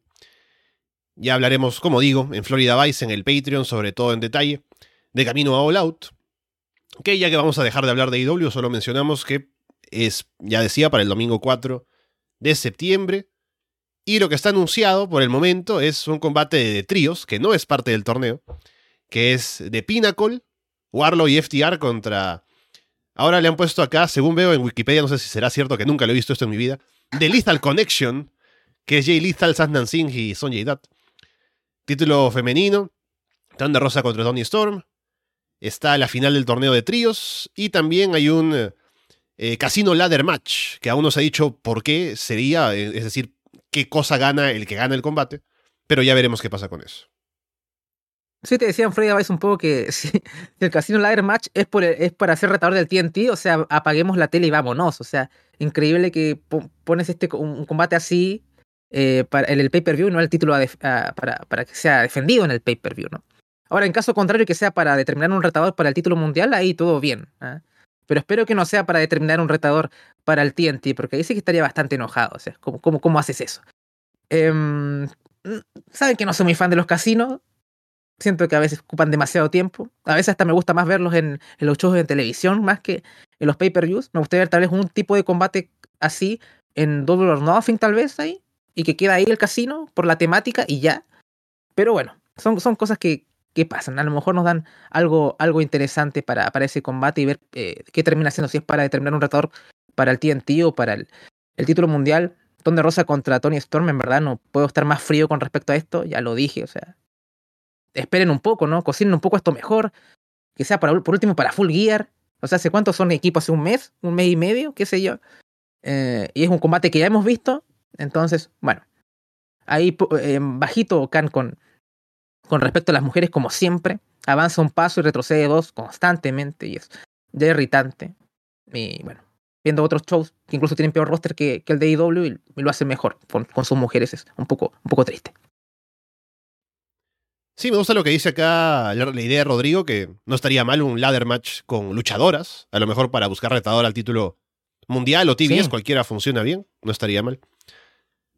Ya hablaremos, como digo, en Florida Vice, en el Patreon, sobre todo en detalle, de camino a All Out. Que ya que vamos a dejar de hablar de AEW, solo mencionamos que es, ya decía, para el domingo 4 de septiembre. Y lo que está anunciado por el momento es un combate de tríos, que no es parte del torneo, que es de Pinnacle, Warlow y FTR contra Ahora le han puesto acá, según veo en Wikipedia, no sé si será cierto que nunca lo he visto esto en mi vida, The Lethal Connection, que es Jay Lethal, Sadnan Singh y Sonjay Dutt. Título femenino, Thunder Rosa contra Tony Storm. Está la final del torneo de tríos y también hay un eh, Casino Ladder Match, que aún no se ha dicho por qué sería, eh, es decir, qué cosa gana el que gana el combate, pero ya veremos qué pasa con eso. Sí, te decían Freddy Vice un poco que el Casino Ladder Match es, para ser retador del TNT, o sea, apaguemos la tele y vámonos. O sea, increíble que pones este un, combate así eh, en el pay-per-view y no el título para, que sea defendido en el pay-per-view, ¿no? Ahora, en caso contrario, que sea para determinar un retador para el título mundial, ahí todo bien. ¿ah? Pero espero que no sea para determinar un retador para el TNT, porque ahí sí que estaría bastante enojado. O sea, ¿cómo, cómo, cómo haces eso? Em, Saben que no soy muy fan de los casinos, siento que a veces ocupan demasiado tiempo. A veces hasta me gusta más verlos en, los shows de televisión más que en los pay-per-views. Me gustaría ver tal vez un tipo de combate así en Double or Nothing tal vez ahí. Y que queda ahí el casino por la temática y ya. Pero bueno, son, son cosas que, que pasan. A lo mejor nos dan algo, algo interesante para, para ese combate y ver eh, qué termina siendo, si es para determinar un retador para el TNT o para el, el título mundial. Ton Rosa contra Tony Storm, en verdad no puedo estar más frío con respecto a esto, ya lo dije, o sea, esperen un poco, ¿no? Cocinen un poco esto mejor. Que sea por último para Full Gear. O sea, ¿hace cuántos son equipos? ¿Hace un mes? ¿Un mes y medio? ¿Qué sé yo? Eh, y es un combate que ya hemos visto. Entonces, bueno. Ahí eh, bajito Khan con, con respecto a las mujeres, como siempre. Avanza un paso y retrocede dos constantemente. Y es ya irritante. Y bueno, viendo otros shows que incluso tienen peor roster que, el de IW e y, lo hacen mejor con, con sus mujeres. Es un poco, un poco triste. Sí, me gusta lo que dice acá la, idea de Rodrigo, que no estaría mal un ladder match con luchadoras, a lo mejor para buscar retador al título mundial o TBS, cualquiera funciona bien, no estaría mal.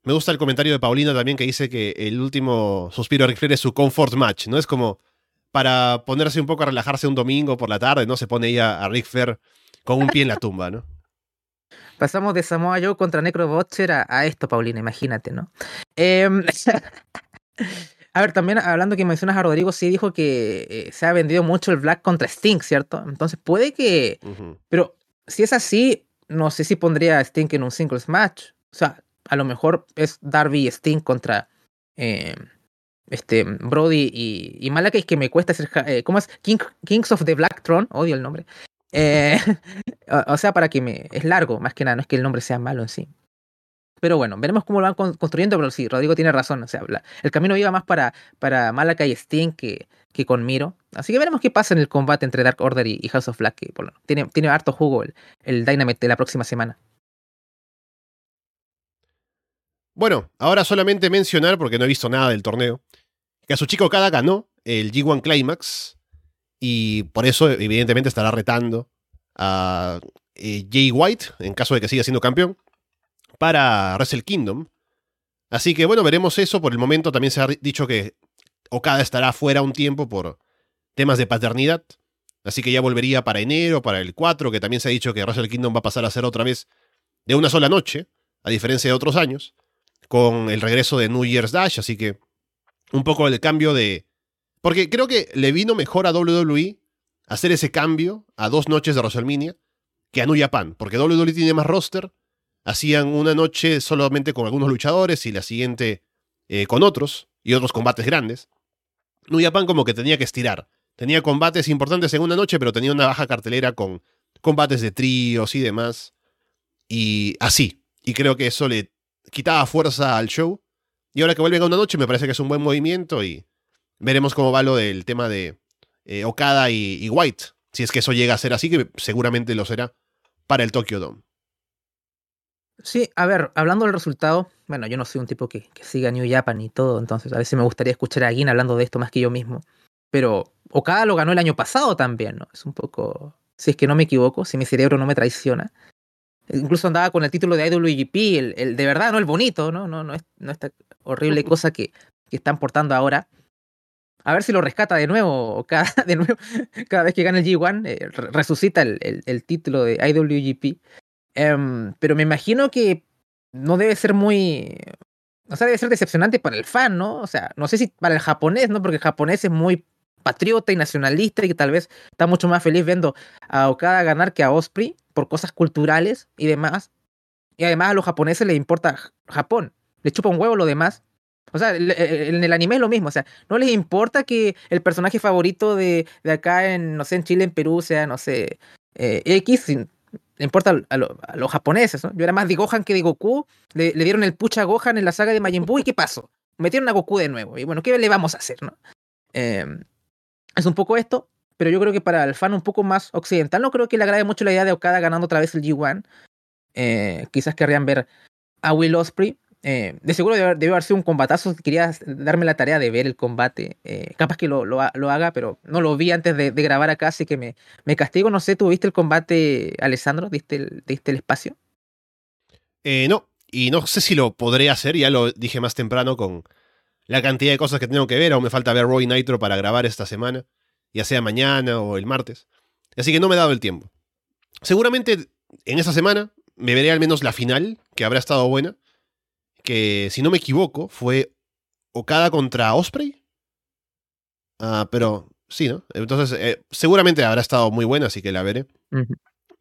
Me gusta el comentario de Paulina también que dice que el último suspiro de Ric es su comfort match, ¿no? Es como para ponerse un poco a relajarse un domingo por la tarde, ¿no? Se pone ella a Rick Flair con un pie en la tumba, ¿no? Pasamos de Samoa Joe contra Necro Butcher a, esto, Paulina, imagínate, ¿no? Eh, A ver, también hablando que mencionas a Rodrigo, sí dijo que eh, se ha vendido mucho el Black contra Sting, ¿cierto? Entonces puede que. Pero si es así, no sé si pondría a Sting en un singles match. O sea, a lo mejor es Darby y Sting contra eh, este Brody y, y Malakai, que me cuesta hacer. Eh, ¿Cómo es? Kings of the Black Throne, odio el nombre. o, sea, para que me. Es largo, más que nada, no es que el nombre sea malo en sí. Pero bueno, veremos cómo lo van construyendo, pero sí, Rodrigo tiene razón. O sea, el camino iba más para, para Malaka y Sting que, que con Miro. Así que veremos qué pasa en el combate entre Dark Order y, House of Black, que tiene, tiene harto jugo el, el Dynamite de la próxima semana. Bueno, ahora solamente mencionar, porque no he visto nada del torneo, que a su chico Kada ganó el G1 Climax y por eso evidentemente estará retando a eh, Jay White en caso de que siga siendo campeón para Wrestle Kingdom. Así que bueno, veremos eso. Por el momento también se ha dicho que Okada estará fuera un tiempo por temas de paternidad. Así que ya volvería para enero, para el 4, que también se ha dicho que Wrestle Kingdom va a pasar a ser otra vez de una sola noche, a diferencia de otros años, con el regreso de New Year's Dash. Así que un poco el cambio de... Porque creo que le vino mejor a WWE hacer ese cambio a dos noches de WrestleMania que a New Japan, porque WWE tiene más roster, hacían una noche solamente con algunos luchadores y la siguiente eh, con otros, y otros combates grandes. New Japan como que tenía que estirar. Tenía combates importantes en una noche, pero tenía una baja cartelera con combates de tríos y demás. Y así. Y creo que eso le quitaba fuerza al show. Y ahora que vuelven a una noche me parece que es un buen movimiento y veremos cómo va lo del tema de eh, Okada y, White. Si es que eso llega a ser así, que seguramente lo será para el Tokyo Dome. Sí, a ver, hablando del resultado, bueno, yo no soy un tipo que, que siga New Japan y todo, entonces a veces me gustaría escuchar a Gin hablando de esto más que yo mismo. Pero Okada lo ganó el año pasado también, ¿no? Es un poco, si es que no me equivoco, si mi cerebro no me traiciona. Incluso andaba con el título de IWGP, el, de verdad, no el bonito, ¿no? No, no, es, no esta horrible cosa que, están portando ahora. A ver si lo rescata de nuevo, de nuevo, cada vez que gana el G1, eh, resucita el, el, título de IWGP. Em, pero me imagino que no debe ser muy. O sea, debe ser decepcionante para el fan, ¿no? O sea, no sé si para el japonés, ¿no? Porque el japonés es muy patriota y nacionalista y que tal vez está mucho más feliz viendo a Okada ganar que a Osprey por cosas culturales y demás. Y además a los japoneses les importa Japón. Les chupa un huevo lo demás. O sea, en el anime es lo mismo. O sea, no les importa que el personaje favorito de, de acá en, no sé, en Chile, en Perú, sea, no sé, eh, X, le importa a, los japoneses, ¿no? Yo era más de Gohan que de Goku, le, dieron el pucha a Gohan en la saga de Majin Buu y ¿qué pasó? Metieron a Goku de nuevo. Y bueno, ¿qué le vamos a hacer, no? Em, es un poco esto, pero yo creo que para el fan un poco más occidental no creo que le agrade mucho la idea de Okada ganando otra vez el G1. Eh, quizás querrían ver a Will Osprey eh, de seguro debe, haber sido un combatazo. Quería darme la tarea de ver el combate. Eh, capaz que lo, lo, haga, pero no lo vi antes de, grabar acá, así que me, me, castigo. No sé, ¿tú viste el combate, Alessandro? ¿Diste el, espacio? Eh, no, y no sé si lo podré hacer, ya lo dije más temprano con la cantidad de cosas que tengo que ver. Aún me falta ver Roy Nitro para grabar esta semana, ya sea mañana o el martes. Así que no me he dado el tiempo. Seguramente en esa semana me veré al menos la final, que habrá estado buena que, si no me equivoco, fue Okada contra Osprey. Ah, pero sí, ¿no? Entonces, eh, seguramente habrá estado muy buena, así que la veré.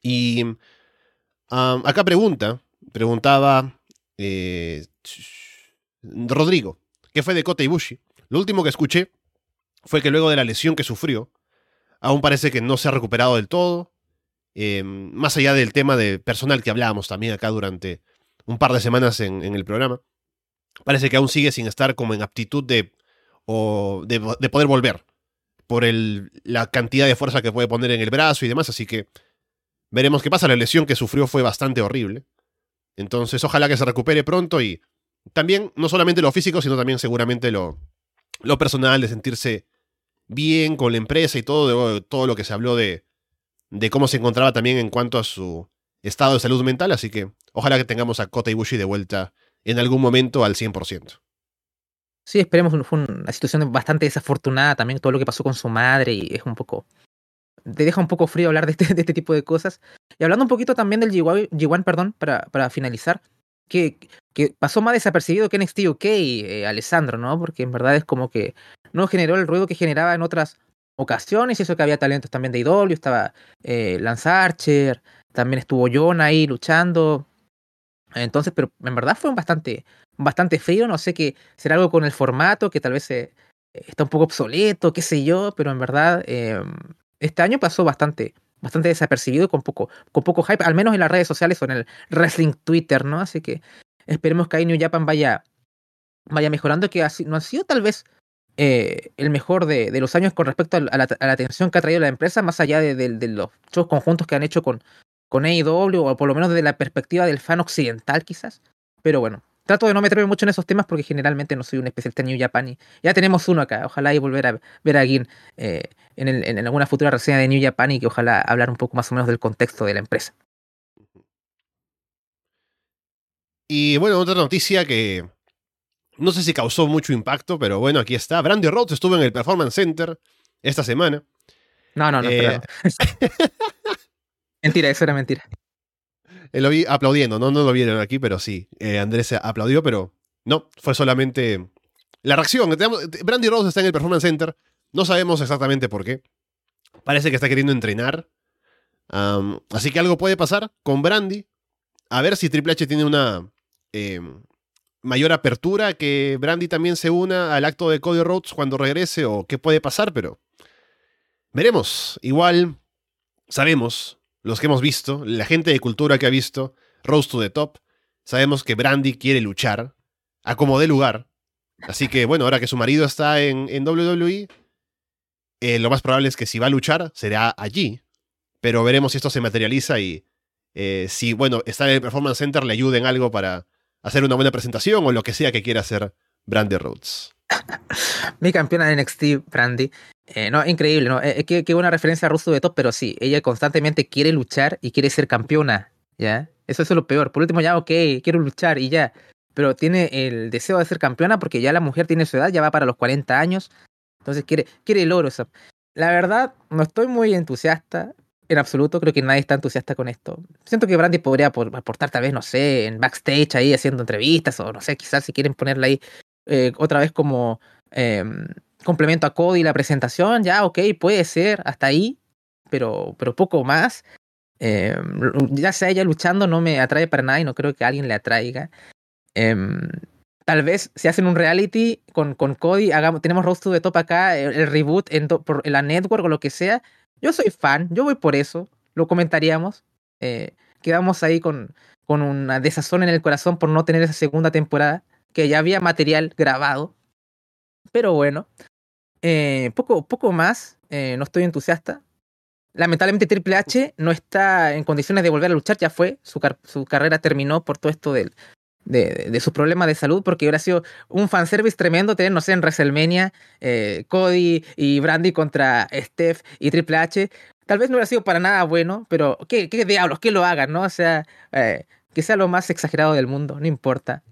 Y acá pregunta, preguntaba eh, Rodrigo, ¿qué fue de Kota Ibushi? Lo último que escuché fue que luego de la lesión que sufrió, aún parece que no se ha recuperado del todo. Eh, más allá del tema de personal que hablábamos también acá durante un par de semanas en, el programa. Parece que aún sigue sin estar como en aptitud de, o de, poder volver por el, la cantidad de fuerza que puede poner en el brazo y demás, así que veremos qué pasa. La lesión que sufrió fue bastante horrible. Entonces, ojalá que se recupere pronto y también, no solamente lo físico, sino también seguramente lo, lo personal de sentirse bien con la empresa y todo, todo lo que se habló de, de cómo se encontraba también en cuanto a su estado de salud mental, así que ojalá que tengamos a Kota Ibushi de vuelta en algún momento al 100%. Sí, esperemos, fue una situación bastante desafortunada también todo lo que pasó con su madre y es un poco... Te deja un poco frío hablar de este, este tipo de cosas. Y hablando un poquito también del G1, perdón, para, para finalizar, que, que, pasó más desapercibido que NXT UK, eh, Alessandro, ¿no? Porque en verdad es como que no generó el ruido que generaba en otras ocasiones, y eso que había talentos también de IW, estaba eh, Lance Archer, también estuvo John ahí luchando. Entonces, pero en verdad fue bastante, bastante frío. No sé qué será algo con el formato, que tal vez eh, está un poco obsoleto, qué sé yo, pero en verdad em, este año pasó bastante, bastante desapercibido con poco, con poco hype, al menos en las redes sociales o en el wrestling Twitter, ¿no? Así que esperemos que ahí New Japan vaya, vaya mejorando, que así, no ha sido tal vez eh, el mejor de, los años con respecto a la, atención que ha traído la empresa, más allá de, de, los shows conjuntos que han hecho con, con AEW, o por lo menos desde la perspectiva del fan occidental, quizás. Pero bueno, trato de no meterme mucho en esos temas porque generalmente no soy un especialista en New Japan y ya tenemos uno acá. Ojalá y volver a ver a Gin eh, en, en, alguna futura reseña de New Japan y que ojalá hablar un poco más o menos del contexto de la empresa. Y bueno, otra noticia que no sé si causó mucho impacto, pero bueno, aquí está. Brandy Rhodes estuvo en el Performance Center esta semana. No, no, no. Eh, mentira, eso era mentira. Eh, lo vi aplaudiendo, no, no lo vieron aquí, pero sí. Eh, Andrés aplaudió, pero no, fue solamente la reacción. Brandy Rose está en el Performance Center. No sabemos exactamente por qué. Parece que está queriendo entrenar. así que algo puede pasar con Brandy. A ver si Triple H tiene una em, mayor apertura, que Brandy también se una al acto de Cody Rhodes cuando regrese o qué puede pasar, pero veremos. Igual sabemos, los que hemos visto, la gente de cultura que ha visto Rose to the Top, sabemos que Brandy quiere luchar a como lugar. Así que bueno, ahora que su marido está en, en WWE, eh, lo más probable es que si va a luchar será allí. Pero veremos si esto se materializa y eh, si, bueno, está en el Performance Center le ayuden algo para hacer una buena presentación o lo que sea que quiera hacer Brandy Rhodes. Mi campeona de NXT, Brandy. Eh, no, increíble, ¿no? Es que, buena referencia a Russo de Top, pero sí, ella constantemente quiere luchar y quiere ser campeona, ¿ya? Eso es lo peor. Por último, ya, ok, quiero luchar y ya. Pero tiene el deseo de ser campeona porque ya la mujer tiene su edad, ya va para los 40 años. Entonces quiere, quiere el oro. La verdad, no estoy muy entusiasta en absoluto. Creo que nadie está entusiasta con esto. Siento que Brandy podría aportar tal vez, no sé, en backstage ahí haciendo entrevistas o no sé, quizás si quieren ponerla ahí eh, otra vez como em, complemento a Cody la presentación, ya, ok, puede ser, hasta ahí, pero, pero poco más. Em, ya sea ella luchando no me atrae para nada y no creo que alguien le atraiga. Em, tal vez si hacen un reality con, con Cody, hagamos, tenemos Roast to the Top acá, el, reboot en, por la network o lo que sea. Yo soy fan, yo voy por eso, lo comentaríamos. Eh, quedamos ahí con, con una desazón en el corazón por no tener esa segunda temporada, que ya había material grabado. Pero bueno, eh, poco, poco más, eh, no estoy entusiasta. Lamentablemente Triple H no está en condiciones de volver a luchar, ya fue, su, su carrera terminó por todo esto de, de sus problemas de salud, porque hubiera sido un fanservice tremendo tener, no sé, en WrestleMania, eh, Cody y Brandy contra Steph y Triple H. Tal vez no hubiera sido para nada bueno, pero ¿qué, qué diablos? Que lo hagan, ¿no? O sea, que sea lo más exagerado del mundo, no importa.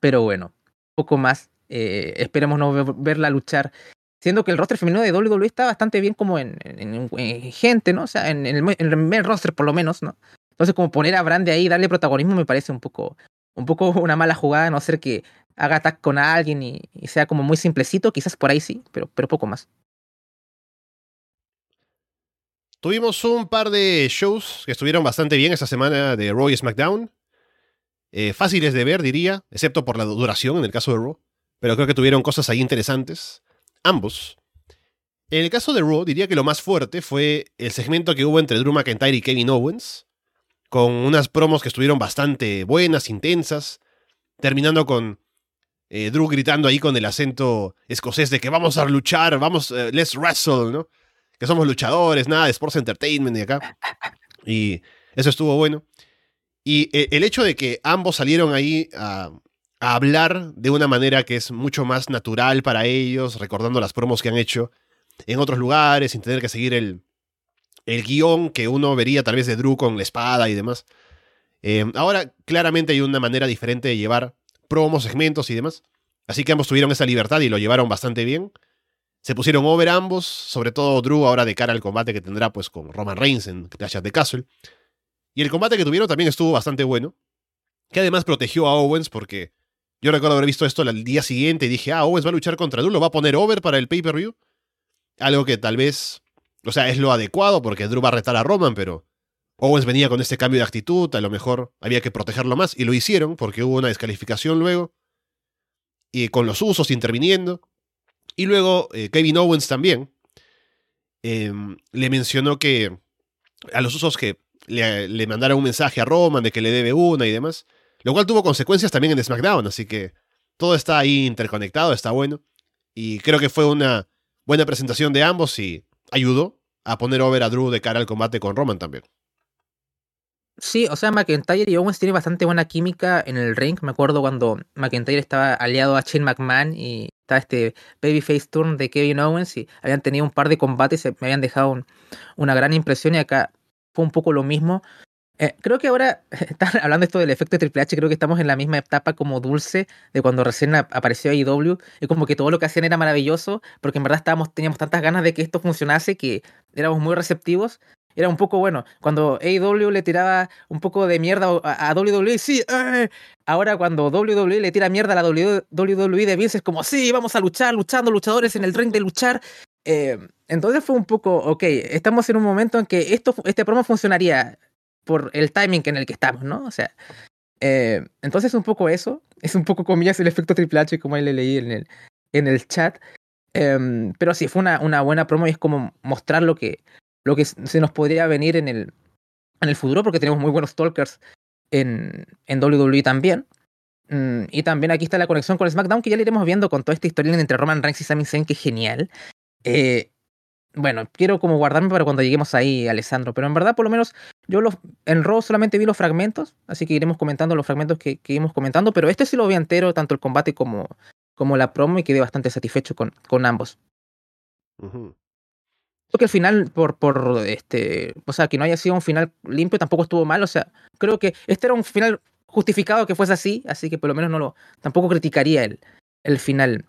Pero bueno, poco más. Eh, esperemos no verla luchar. Siendo que el roster femenino de WWE está bastante bien como en, gente, ¿no? O sea, en, el, el roster por lo menos, ¿no? Entonces, como poner a Brandy ahí y darle protagonismo me parece un poco, un poco una mala jugada, no ser que haga ataque con alguien y, sea como muy simplecito, quizás por ahí sí, pero, pero poco más. Tuvimos un par de shows que estuvieron bastante bien esta semana de Raw y SmackDown. Eh, fáciles de ver, diría, excepto por la duración en el caso de Raw. Pero creo que tuvieron cosas ahí interesantes. Ambos. En el caso de Raw, diría que lo más fuerte fue el segmento que hubo entre Drew McIntyre y Kevin Owens con unas promos que estuvieron bastante buenas, intensas, terminando con eh, Drew gritando ahí con el acento escocés de que vamos a luchar, vamos, eh, let's wrestle, ¿no? Que somos luchadores, nada de Sports Entertainment y acá. Y eso estuvo bueno. Y eh, el hecho de que ambos salieron ahí a, a, hablar de una manera que es mucho más natural para ellos, recordando las promos que han hecho en otros lugares, sin tener que seguir el, el guion que uno vería tal vez de Drew con la espada y demás. Eh, ahora claramente hay una manera diferente de llevar promos, segmentos y demás. Así que ambos tuvieron esa libertad y lo llevaron bastante bien. Se pusieron over ambos, sobre todo Drew ahora de cara al combate que tendrá pues con Roman Reigns en Clash of the Castle. Y el combate que tuvieron también estuvo bastante bueno. Que además protegió a Owens porque yo recuerdo haber visto esto el día siguiente y dije, ah, Owens va a luchar contra Drew, lo va a poner over para el pay-per-view. Algo que tal vez o sea, es lo adecuado porque Drew va a retar a Roman, pero Owens venía con este cambio de actitud, a lo mejor había que protegerlo más, y lo hicieron porque hubo una descalificación luego, y con los usos interviniendo. Y luego eh, Kevin Owens también em, le mencionó que a los usos que le, le mandaron un mensaje a Roman de que le debe una y demás, lo cual tuvo consecuencias también en SmackDown, así que todo está ahí interconectado, está bueno. Y creo que fue una buena presentación de ambos y ayudó a poner over a Drew de cara al combate con Roman también. Sí, o sea, McIntyre y Owens tienen bastante buena química en el ring. Me acuerdo cuando McIntyre estaba aliado a Shane McMahon y estaba este babyface turn de Kevin Owens y habían tenido un par de combates y me habían dejado una gran impresión y acá fue un poco lo mismo. Eh, creo que ahora, hablando esto del efecto Triple H, creo que estamos en la misma etapa como dulce de cuando recién apareció AEW. Y como que todo lo que hacían era maravilloso, porque en verdad estábamos, teníamos tantas ganas de que esto funcionase que éramos muy receptivos. Era un poco bueno. Cuando AEW le tiraba un poco de mierda a, WWE, sí, eh. ahora cuando WWE le tira mierda a la WWE de Vince es como, sí, vamos a luchar, luchando, luchadores en el ring de luchar. Eh, entonces fue un poco, ok, estamos en un momento en que esto, este promo funcionaría por el timing en el que estamos, ¿no? O sea, eh, entonces un poco eso, es un poco comillas el efecto Triple H como ahí le leí en el, en el chat, em, pero sí, fue una, una buena promo y es como mostrar lo que, lo que se nos podría venir en el, en el futuro, porque tenemos muy buenos talkers en, en WWE también. Mm, y también aquí está la conexión con SmackDown, que ya le iremos viendo con toda esta historia entre Roman Reigns y Sami Zayn, que es genial. Eh, bueno, quiero como guardarme para cuando lleguemos ahí, Alessandro, pero en verdad, por lo menos, yo los, en Raw solamente vi los fragmentos, así que iremos comentando los fragmentos que, que iremos comentando, pero este sí lo vi entero, tanto el combate como, como la promo, y quedé bastante satisfecho con, con ambos. Creo que el final, por, por este, o sea, que no haya sido un final limpio, tampoco estuvo mal, o sea, creo que este era un final justificado que fuese así, así que por lo menos no lo, tampoco criticaría el, el final.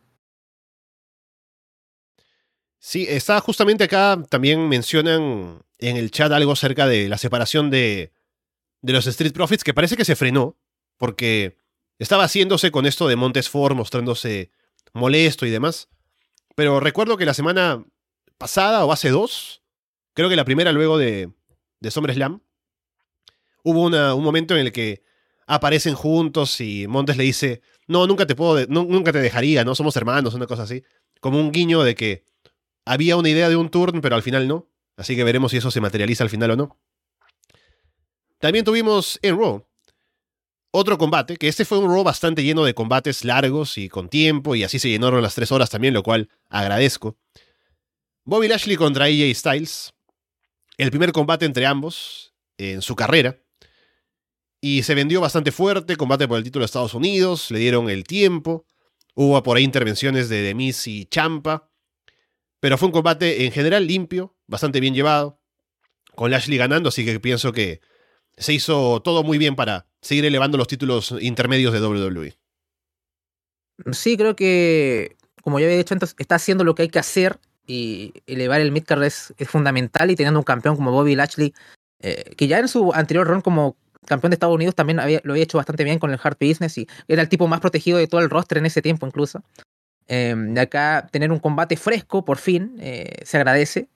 Sí, está justamente acá, también mencionan en el chat algo acerca de la separación de, de los Street Profits, que parece que se frenó, porque estaba haciéndose con esto de Montes Ford, mostrándose molesto y demás. Pero recuerdo que la semana pasada, o hace dos, creo que la primera luego de, de SummerSlam, hubo un momento en el que aparecen juntos y Montes le dice, no, nunca te puedo, nunca te dejaría, no somos hermanos, una cosa así. Como un guiño de que había una idea de un turn, pero al final no. Así que veremos si eso se materializa al final o no. También tuvimos en Raw otro combate, que este fue un Raw bastante lleno de combates largos y con tiempo, y así se llenaron las tres horas también, lo cual agradezco. Bobby Lashley contra AJ Styles. El primer combate entre ambos en su carrera. Y se vendió bastante fuerte, combate por el título de Estados Unidos, le dieron el tiempo. Hubo por ahí intervenciones de Demis y Champa. Pero fue un combate en general limpio, bastante bien llevado, con Lashley ganando, así que pienso que se hizo todo muy bien para seguir elevando los títulos intermedios de WWE. Sí, creo que, como ya había dicho antes, está haciendo lo que hay que hacer y elevar el midcard es, es fundamental y teniendo un campeón como Bobby Lashley, eh, que ya en su anterior run como campeón de Estados Unidos también había, lo había hecho bastante bien con el Hard Business y era el tipo más protegido de todo el roster en ese tiempo incluso. Em, de acá tener un combate fresco, por fin, eh, se agradece.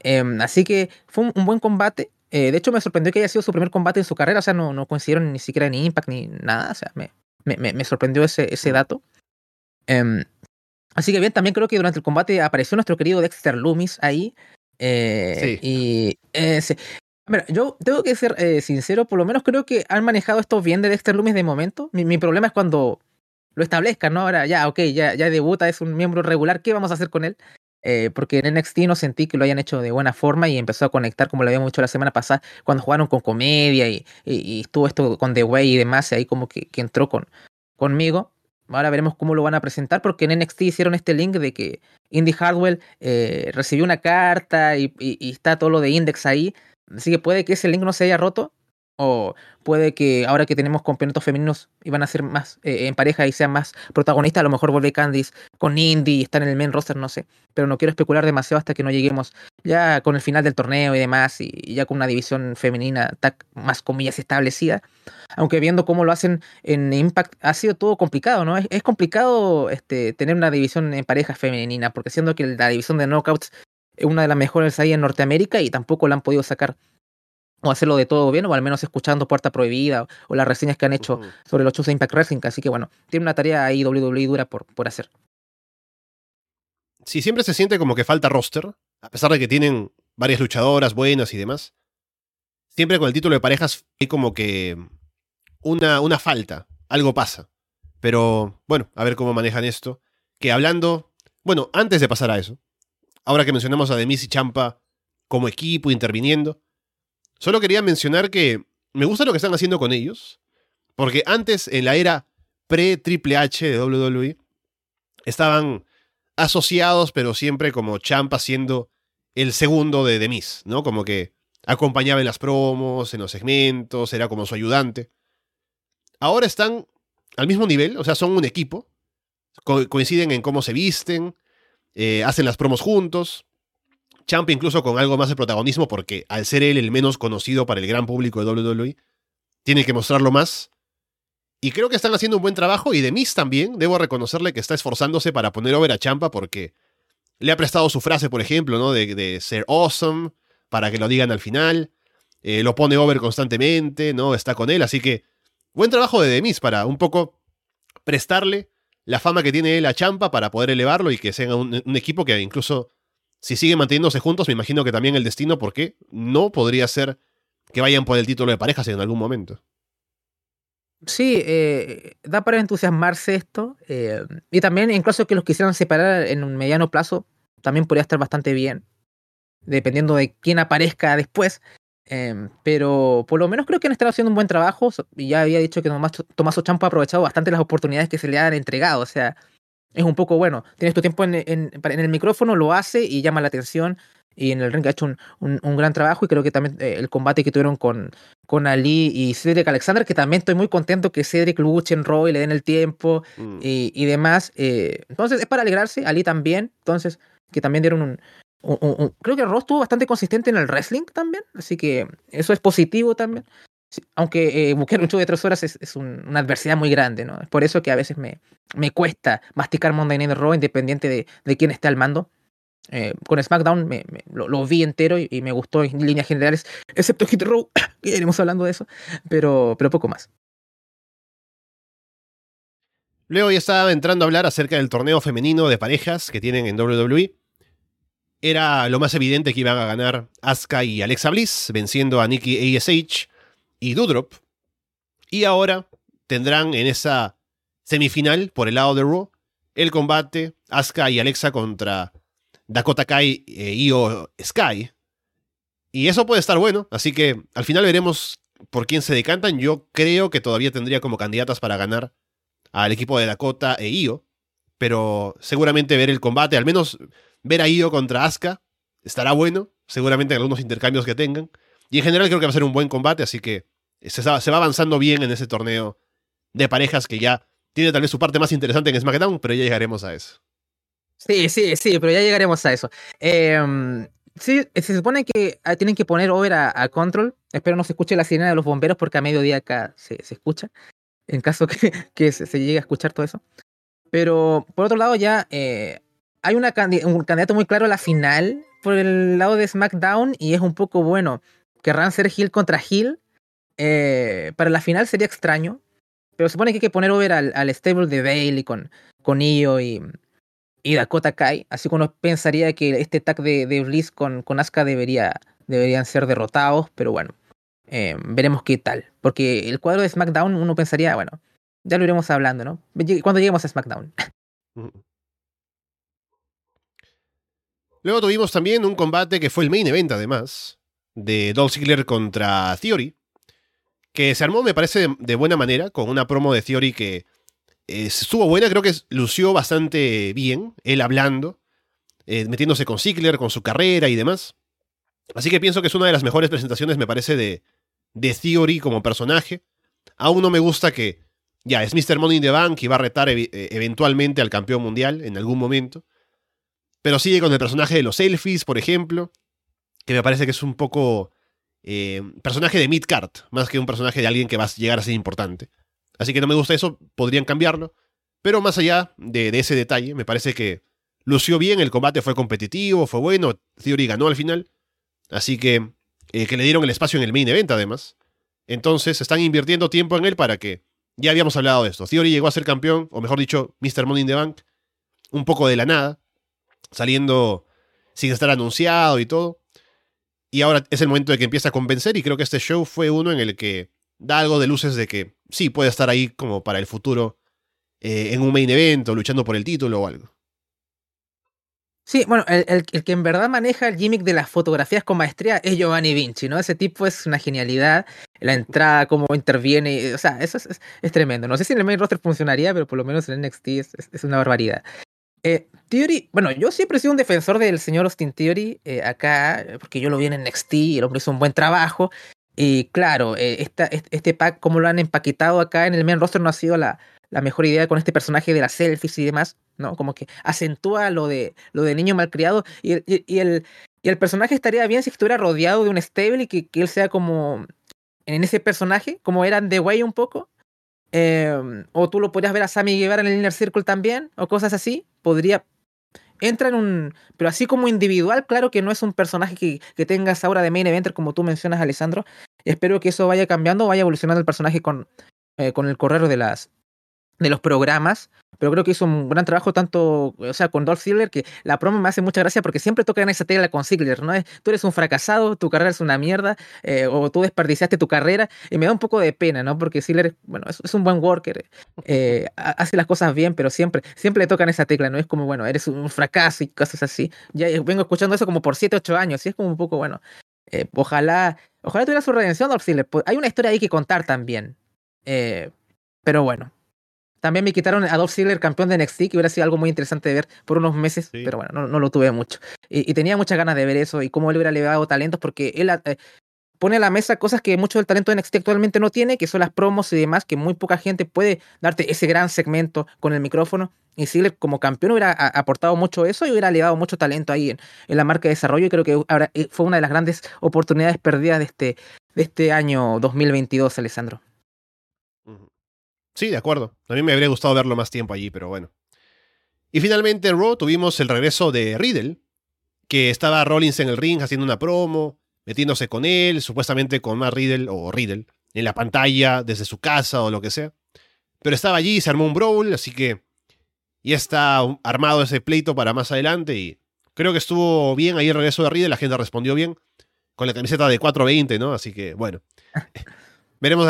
Em, así que fue un, buen combate. Eh, de hecho, me sorprendió que haya sido su primer combate en su carrera. O sea, no, no coincidieron ni siquiera ni Impact ni nada. O sea, me, me, me sorprendió ese, ese dato. Em, así que bien, también creo que durante el combate apareció nuestro querido Dexter Loomis ahí. Eh, sí. Y yo tengo que ser sincero, por lo menos creo que han manejado esto bien de Dexter Loomis de momento. Mi, mi problema es cuando lo establezcan, ¿no? Ahora ya, ok, ya, ya debuta, es un miembro regular, ¿qué vamos a hacer con él? Eh, porque en NXT no sentí que lo hayan hecho de buena forma y empezó a conectar como lo habíamos hecho la semana pasada cuando jugaron con comedia y, y, estuvo esto con The Way y demás, y ahí como que, que, entró con, conmigo. Ahora veremos cómo lo van a presentar porque en NXT hicieron este link de que Indy Hardwell eh, recibió una carta y, y, está todo lo de Index ahí. Así que puede que ese link no se haya roto, o puede que ahora que tenemos campeonatos femeninos iban a ser más eh, en pareja y sean más protagonistas, a lo mejor vuelve Candice con Indy y están en el main roster, no sé. Pero no quiero especular demasiado hasta que no lleguemos ya con el final del torneo y demás, y, ya con una división femenina más comillas establecida. Aunque viendo cómo lo hacen en Impact, ha sido todo complicado, ¿no? Es, complicado este, tener una división en pareja femenina, porque siendo que la división de knockouts es una de las mejores ahí en Norteamérica y tampoco la han podido sacar o hacerlo de todo bien, o al menos escuchando Puerta Prohibida, o, las reseñas que han hecho sobre los shows de Impact Wrestling. Así que bueno, tiene una tarea ahí WWE dura por, por hacer. Sí, siempre se siente como que falta roster, a pesar de que tienen varias luchadoras buenas y demás. Siempre con el título de parejas hay como que una, una falta, algo pasa. Pero bueno, a ver cómo manejan esto. Que hablando, bueno, antes de pasar a eso, ahora que mencionamos a Demis y Champa como equipo interviniendo, Solo quería mencionar que me gusta lo que están haciendo con ellos, porque antes, en la era pre-Triple H de WWE, estaban asociados, pero siempre como Champa siendo el segundo de Demis, ¿no? Como que acompañaba en las promos, en los segmentos, era como su ayudante. Ahora están al mismo nivel, o sea, son un equipo, coinciden en cómo se visten, eh, hacen las promos juntos. Champ incluso con algo más de protagonismo porque al ser él el menos conocido para el gran público de WWE, tiene que mostrarlo más. Y creo que están haciendo un buen trabajo y de Miss también, debo reconocerle que está esforzándose para poner over a Champa porque le ha prestado su frase, por ejemplo, ¿no? De, ser awesome, para que lo digan al final. Eh, lo pone over constantemente, ¿no? Está con él, así que buen trabajo de Demis para un poco prestarle la fama que tiene él a Champa para poder elevarlo y que sea un, un equipo que incluso si siguen manteniéndose juntos, me imagino que también el destino, porque no podría ser que vayan por el título de parejas en algún momento. Sí, eh, da para entusiasmarse esto. Eh, y también, incluso que los quisieran separar en un mediano plazo, también podría estar bastante bien, dependiendo de quién aparezca después. Em, pero por lo menos creo que han estado haciendo un buen trabajo. Y ya había dicho que Tomás, Tomás Ochampo ha aprovechado bastante las oportunidades que se le han entregado. O sea, es un poco bueno. Tienes tu tiempo en, en, en el micrófono, lo hace y llama la atención y en el ring ha hecho un, un, gran trabajo y creo que también eh, el combate que tuvieron con, con Ali y Cedric Alexander, que también estoy muy contento que Cedric luche en Raw y le den el tiempo mm. y, y, demás. Eh, entonces es para alegrarse, Ali también, entonces que también dieron un... creo que Raw estuvo bastante consistente en el wrestling también, así que eso es positivo también. Aunque eh, un show de tres horas es, una adversidad muy grande, ¿no? Es por eso que a veces me, me cuesta masticar Monday Night Raw independiente de, de quién esté al mando eh, con SmackDown me, lo, vi entero y, me gustó en líneas generales, excepto Hit Row, que iremos hablando de eso, pero, pero poco más. Luego ya estaba entrando a hablar acerca del torneo femenino de parejas que tienen en WWE. Era lo más evidente que iban a ganar Asuka y Alexa Bliss, venciendo a Nikki ASH y Dudrop. Y ahora tendrán en esa semifinal, por el lado de Raw, el combate Asuka y Alexa contra Dakota Kai e Io Sky. Y eso puede estar bueno, así que al final veremos por quién se decantan. Yo creo que todavía tendría como candidatas para ganar al equipo de Dakota e Io, pero seguramente ver el combate, al menos ver a Io contra Asuka, estará bueno, seguramente en algunos intercambios que tengan. Y en general creo que va a ser un buen combate, así que se, se va avanzando bien en ese torneo de parejas que ya tiene tal vez su parte más interesante en SmackDown, pero ya llegaremos a eso. Sí, sí, sí, pero ya llegaremos a eso. Em, sí, se supone que ah, tienen que poner over a, Control. Espero no se escuche la sirena de los bomberos porque a mediodía acá se, escucha. En caso que, que se, llegue a escuchar todo eso. Pero por otro lado ya eh, hay una un candidato muy claro a la final por el lado de SmackDown y es un poco bueno. Querrán ser Hill contra Hill. Eh, para la final sería extraño. Pero se supone que hay que poner over al, al stable de Bailey con, con Io y, y Dakota Kai, así que uno pensaría que este tag de, de Bliss con, con Asuka debería, deberían ser derrotados, pero bueno, eh, veremos qué tal. Porque el cuadro de SmackDown uno pensaría, bueno, ya lo iremos hablando, ¿no? Cuando lleguemos a SmackDown. Luego tuvimos también un combate que fue el main event, además, de Dolph Ziggler contra Theory, que se armó, me parece, de buena manera, con una promo de Theory que estuvo buena, creo que lució bastante bien, él hablando, eh, metiéndose con Ziggler, con su carrera y demás. Así que pienso que es una de las mejores presentaciones, me parece, de, de Theory como personaje. Aún no me gusta que, ya, es Mr. Money in the Bank y va a retar eh, eventualmente al campeón mundial en algún momento. Pero sigue con el personaje de los selfies, por ejemplo, que me parece que es un poco eh, personaje de mid-card, más que un personaje de alguien que va a llegar a ser importante. Así que no me gusta eso, podrían cambiarlo. Pero más allá de, ese detalle, me parece que lució bien, el combate fue competitivo, fue bueno, Theory ganó al final. Así que, eh, que le dieron el espacio en el main event además. Entonces están invirtiendo tiempo en él para que, ya habíamos hablado de esto, Theory llegó a ser campeón, o mejor dicho, Mr. Money in the Bank, un poco de la nada, saliendo sin estar anunciado y todo. Y ahora es el momento de que empieza a convencer y creo que este show fue uno en el que da algo de luces de que sí puede estar ahí como para el futuro eh, en un main event o luchando por el título o algo. Sí, bueno, el, que en verdad maneja el gimmick de las fotografías con maestría es Giovanni Vinci, ¿no? Ese tipo es una genialidad. La entrada, cómo interviene, o sea, eso es, tremendo. No sé si en el main roster funcionaría, pero por lo menos en NXT es, es una barbaridad. Eh, Theory, bueno, yo siempre he sido un defensor del señor Austin Theory eh, acá, porque yo lo vi en NXT y el hombre hizo un buen trabajo. Y claro, eh, este pack, como lo han empaquetado acá en el main roster, no ha sido la, mejor idea con este personaje de las selfies y demás, ¿no? Como que acentúa lo de, lo de niño malcriado y, y, el, y el personaje estaría bien si estuviera rodeado de un stable y que, que él sea como en ese personaje, como eran The Way un poco. Eh, o tú lo podrías ver a Sammy Guevara en el Inner Circle también, o cosas así. Podría. Entra en un. Pero así como individual, claro que no es un personaje que, que tenga esa aura de main eventer, como tú mencionas, Alessandro. Espero que eso vaya cambiando, vaya evolucionando el personaje con, eh, con el correr de las, de los programas, pero creo que hizo un gran trabajo tanto, o sea, con Dolph Ziggler, que la promo me hace mucha gracia porque siempre toca en esa tela con Ziggler, ¿no? Tú eres un fracasado, tu carrera es una mierda, eh, o tú desperdiciaste tu carrera, y me da un poco de pena, ¿no? Porque Ziggler, bueno, es, es un buen worker, eh, hace las cosas bien, pero siempre, siempre le tocan esa tecla, ¿no? Es como, bueno, eres un fracaso y cosas así. Ya vengo escuchando eso como por 7, 8 años, y es como un poco, bueno, eh, ojalá, ojalá tuviera su redención Dolph Ziggler. Hay una historia ahí que contar también, eh, pero bueno, también me quitaron a Dolph Ziggler campeón de NXT, que hubiera sido algo muy interesante de ver por unos meses, sí. pero bueno, no, no, lo tuve mucho. Y, y, tenía muchas ganas de ver eso y cómo él hubiera elevado talentos, porque él eh, pone a la mesa cosas que mucho del talento de NXT actualmente no tiene, que son las promos y demás, que muy poca gente puede darte ese gran segmento con el micrófono. Y Ziggler como campeón hubiera aportado mucho eso y hubiera elevado mucho talento ahí en, en la marca de desarrollo. Y creo que ahora eh, fue una de las grandes oportunidades perdidas de este, de este año 2022, Alessandro. Sí, de acuerdo. A mí me habría gustado verlo más tiempo allí, pero bueno. Y finalmente en Raw tuvimos el regreso de Riddle, que estaba Rollins en el ring haciendo una promo, metiéndose con él, supuestamente con más Riddle o Riddle, en la pantalla desde su casa o lo que sea. Pero estaba allí, se armó un brawl, así que ya está armado ese pleito para más adelante y creo que estuvo bien ahí el regreso de Riddle, la gente respondió bien con la camiseta de 420, ¿no? Así que bueno. Veremos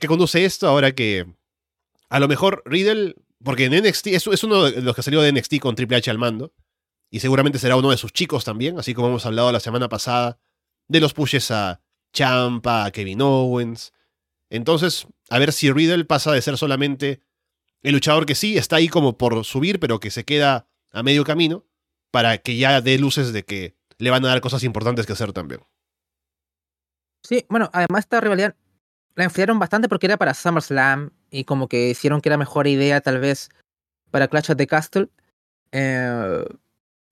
qué conduce esto ahora que a lo mejor Riddle, porque en NXT es, uno de los que salió de NXT con Triple H al mando, y seguramente será uno de sus chicos también, así como hemos hablado la semana pasada de los pushes a Champa, a Kevin Owens. Entonces, a ver si Riddle pasa de ser solamente el luchador que sí está ahí como por subir, pero que se queda a medio camino, para que ya dé luces de que le van a dar cosas importantes que hacer también. Sí, bueno, además esta rivalidad la enfriaron bastante porque era para SummerSlam y como que hicieron que era mejor idea tal vez para Clash of the Castle. Eh,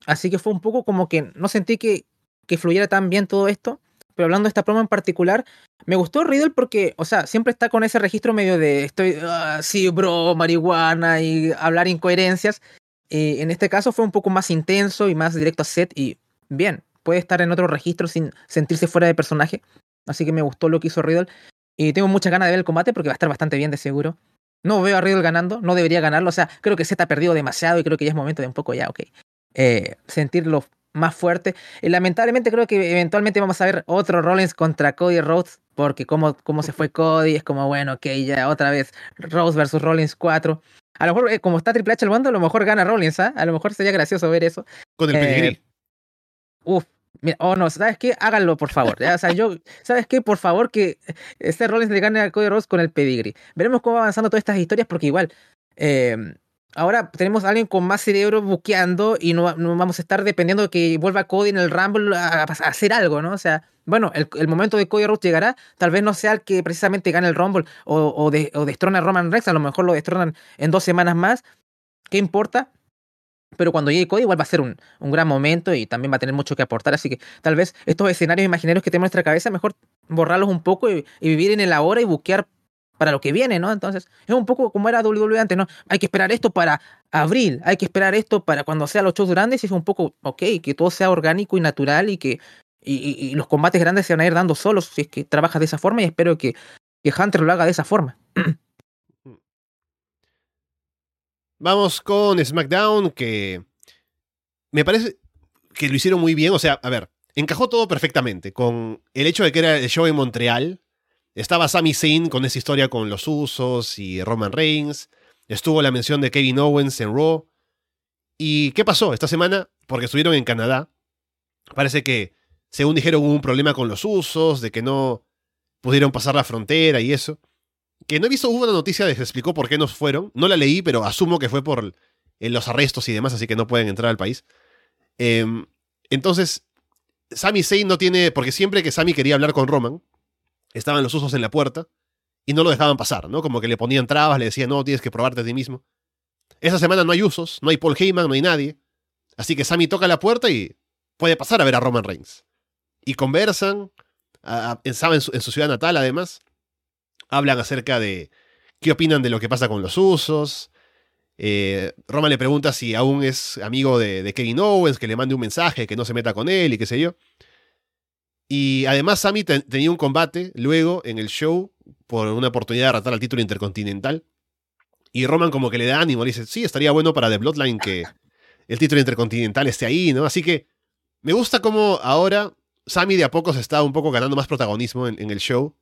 así que fue un poco como que no sentí que, que fluyera tan bien todo esto. Pero hablando de esta promo en particular, me gustó Riddle porque, o sea, siempre está con ese registro medio de estoy, uh, bro, marihuana y hablar incoherencias. Y en este caso fue un poco más intenso y más directo a set y bien, puede estar en otro registro sin sentirse fuera de personaje. Así que me gustó lo que hizo Riddle. Y tengo muchas ganas de ver el combate porque va a estar bastante bien de seguro. No veo a Riddle ganando, no debería ganarlo. O sea, creo que Z ha perdido demasiado y creo que ya es momento de un poco ya, ok. Eh, sentirlo más fuerte. Y lamentablemente creo que eventualmente vamos a ver otro Rollins contra Cody Rhodes. Porque como, como se fue Cody, es como, bueno, ok, ya otra vez Rhodes versus Rollins 4. A lo mejor, eh, como está Triple H al mando, a lo mejor gana Rollins, ¿ah? ¿eh? A lo mejor sería gracioso ver eso. Con el pedigrí. Uf, Mira, oh no, ¿sabes qué? Háganlo, por favor. O sea, yo, ¿sabes qué? Por favor, que este Rollins le gane a Cody Rhodes con el pedigree. Veremos cómo va avanzando todas estas historias, porque igual, eh, ahora tenemos a alguien con más cerebro buqueando y no, no, vamos a estar dependiendo de que vuelva Cody en el Rumble a, a hacer algo, ¿no? O sea, bueno, el, el, momento de Cody Rhodes llegará, tal vez no sea el que precisamente gane el Rumble o, o, de, o destrona a Roman Reigns, a lo mejor lo destronan en dos semanas más. ¿Qué importa? Pero cuando llegue Cody igual va a ser un, un, gran momento y también va a tener mucho que aportar, así que tal vez estos escenarios imaginarios que tenemos en nuestra cabeza, mejor borrarlos un poco y, vivir en el ahora y buquear para lo que viene, ¿no? Entonces, es un poco como era WWE antes, ¿no? Hay que esperar esto para abril, hay que esperar esto para cuando sean los shows grandes y es un poco, ok, que todo sea orgánico y natural y que y, y, y los combates grandes se van a ir dando solos si es que trabajas de esa forma y espero que, que Hunter lo haga de esa forma. Vamos con SmackDown, que me parece que lo hicieron muy bien. O sea, a ver, encajó todo perfectamente con el hecho de que era el show en Montreal. Estaba Sami Zayn con esa historia con los usos y Roman Reigns. Estuvo la mención de Kevin Owens en Raw. ¿Y qué pasó esta semana? Porque estuvieron en Canadá. Parece que, según dijeron, hubo un problema con los usos, de que no pudieron pasar la frontera y eso que no he visto, una noticia de que explicó por qué nos fueron. No la leí, pero asumo que fue por en los arrestos y demás, así que no pueden entrar al país. Em, entonces, Sami Zayn no tiene, porque siempre que Sami quería hablar con Roman, estaban los usos en la puerta y no lo dejaban pasar, ¿no? Como que le ponían trabas, le decían, no, tienes que probarte a ti mismo. Esa semana no hay usos, no hay Paul Heyman, no hay nadie. Así que Sami toca la puerta y puede pasar a ver a Roman Reigns. Y conversan, en, su, ciudad natal además. Hablan acerca de qué opinan de lo que pasa con los usos. Eh, Roman le pregunta si aún es amigo de, Kevin Owens, que le mande un mensaje, que no se meta con él y qué sé yo. Y además Sami tenía un combate luego en el show por una oportunidad de ratar al título intercontinental. Y Roman como que le da ánimo, le dice, sí, estaría bueno para The Bloodline que el título intercontinental esté ahí, ¿no? Así que me gusta cómo ahora Sami de a poco se está un poco ganando más protagonismo en, el show.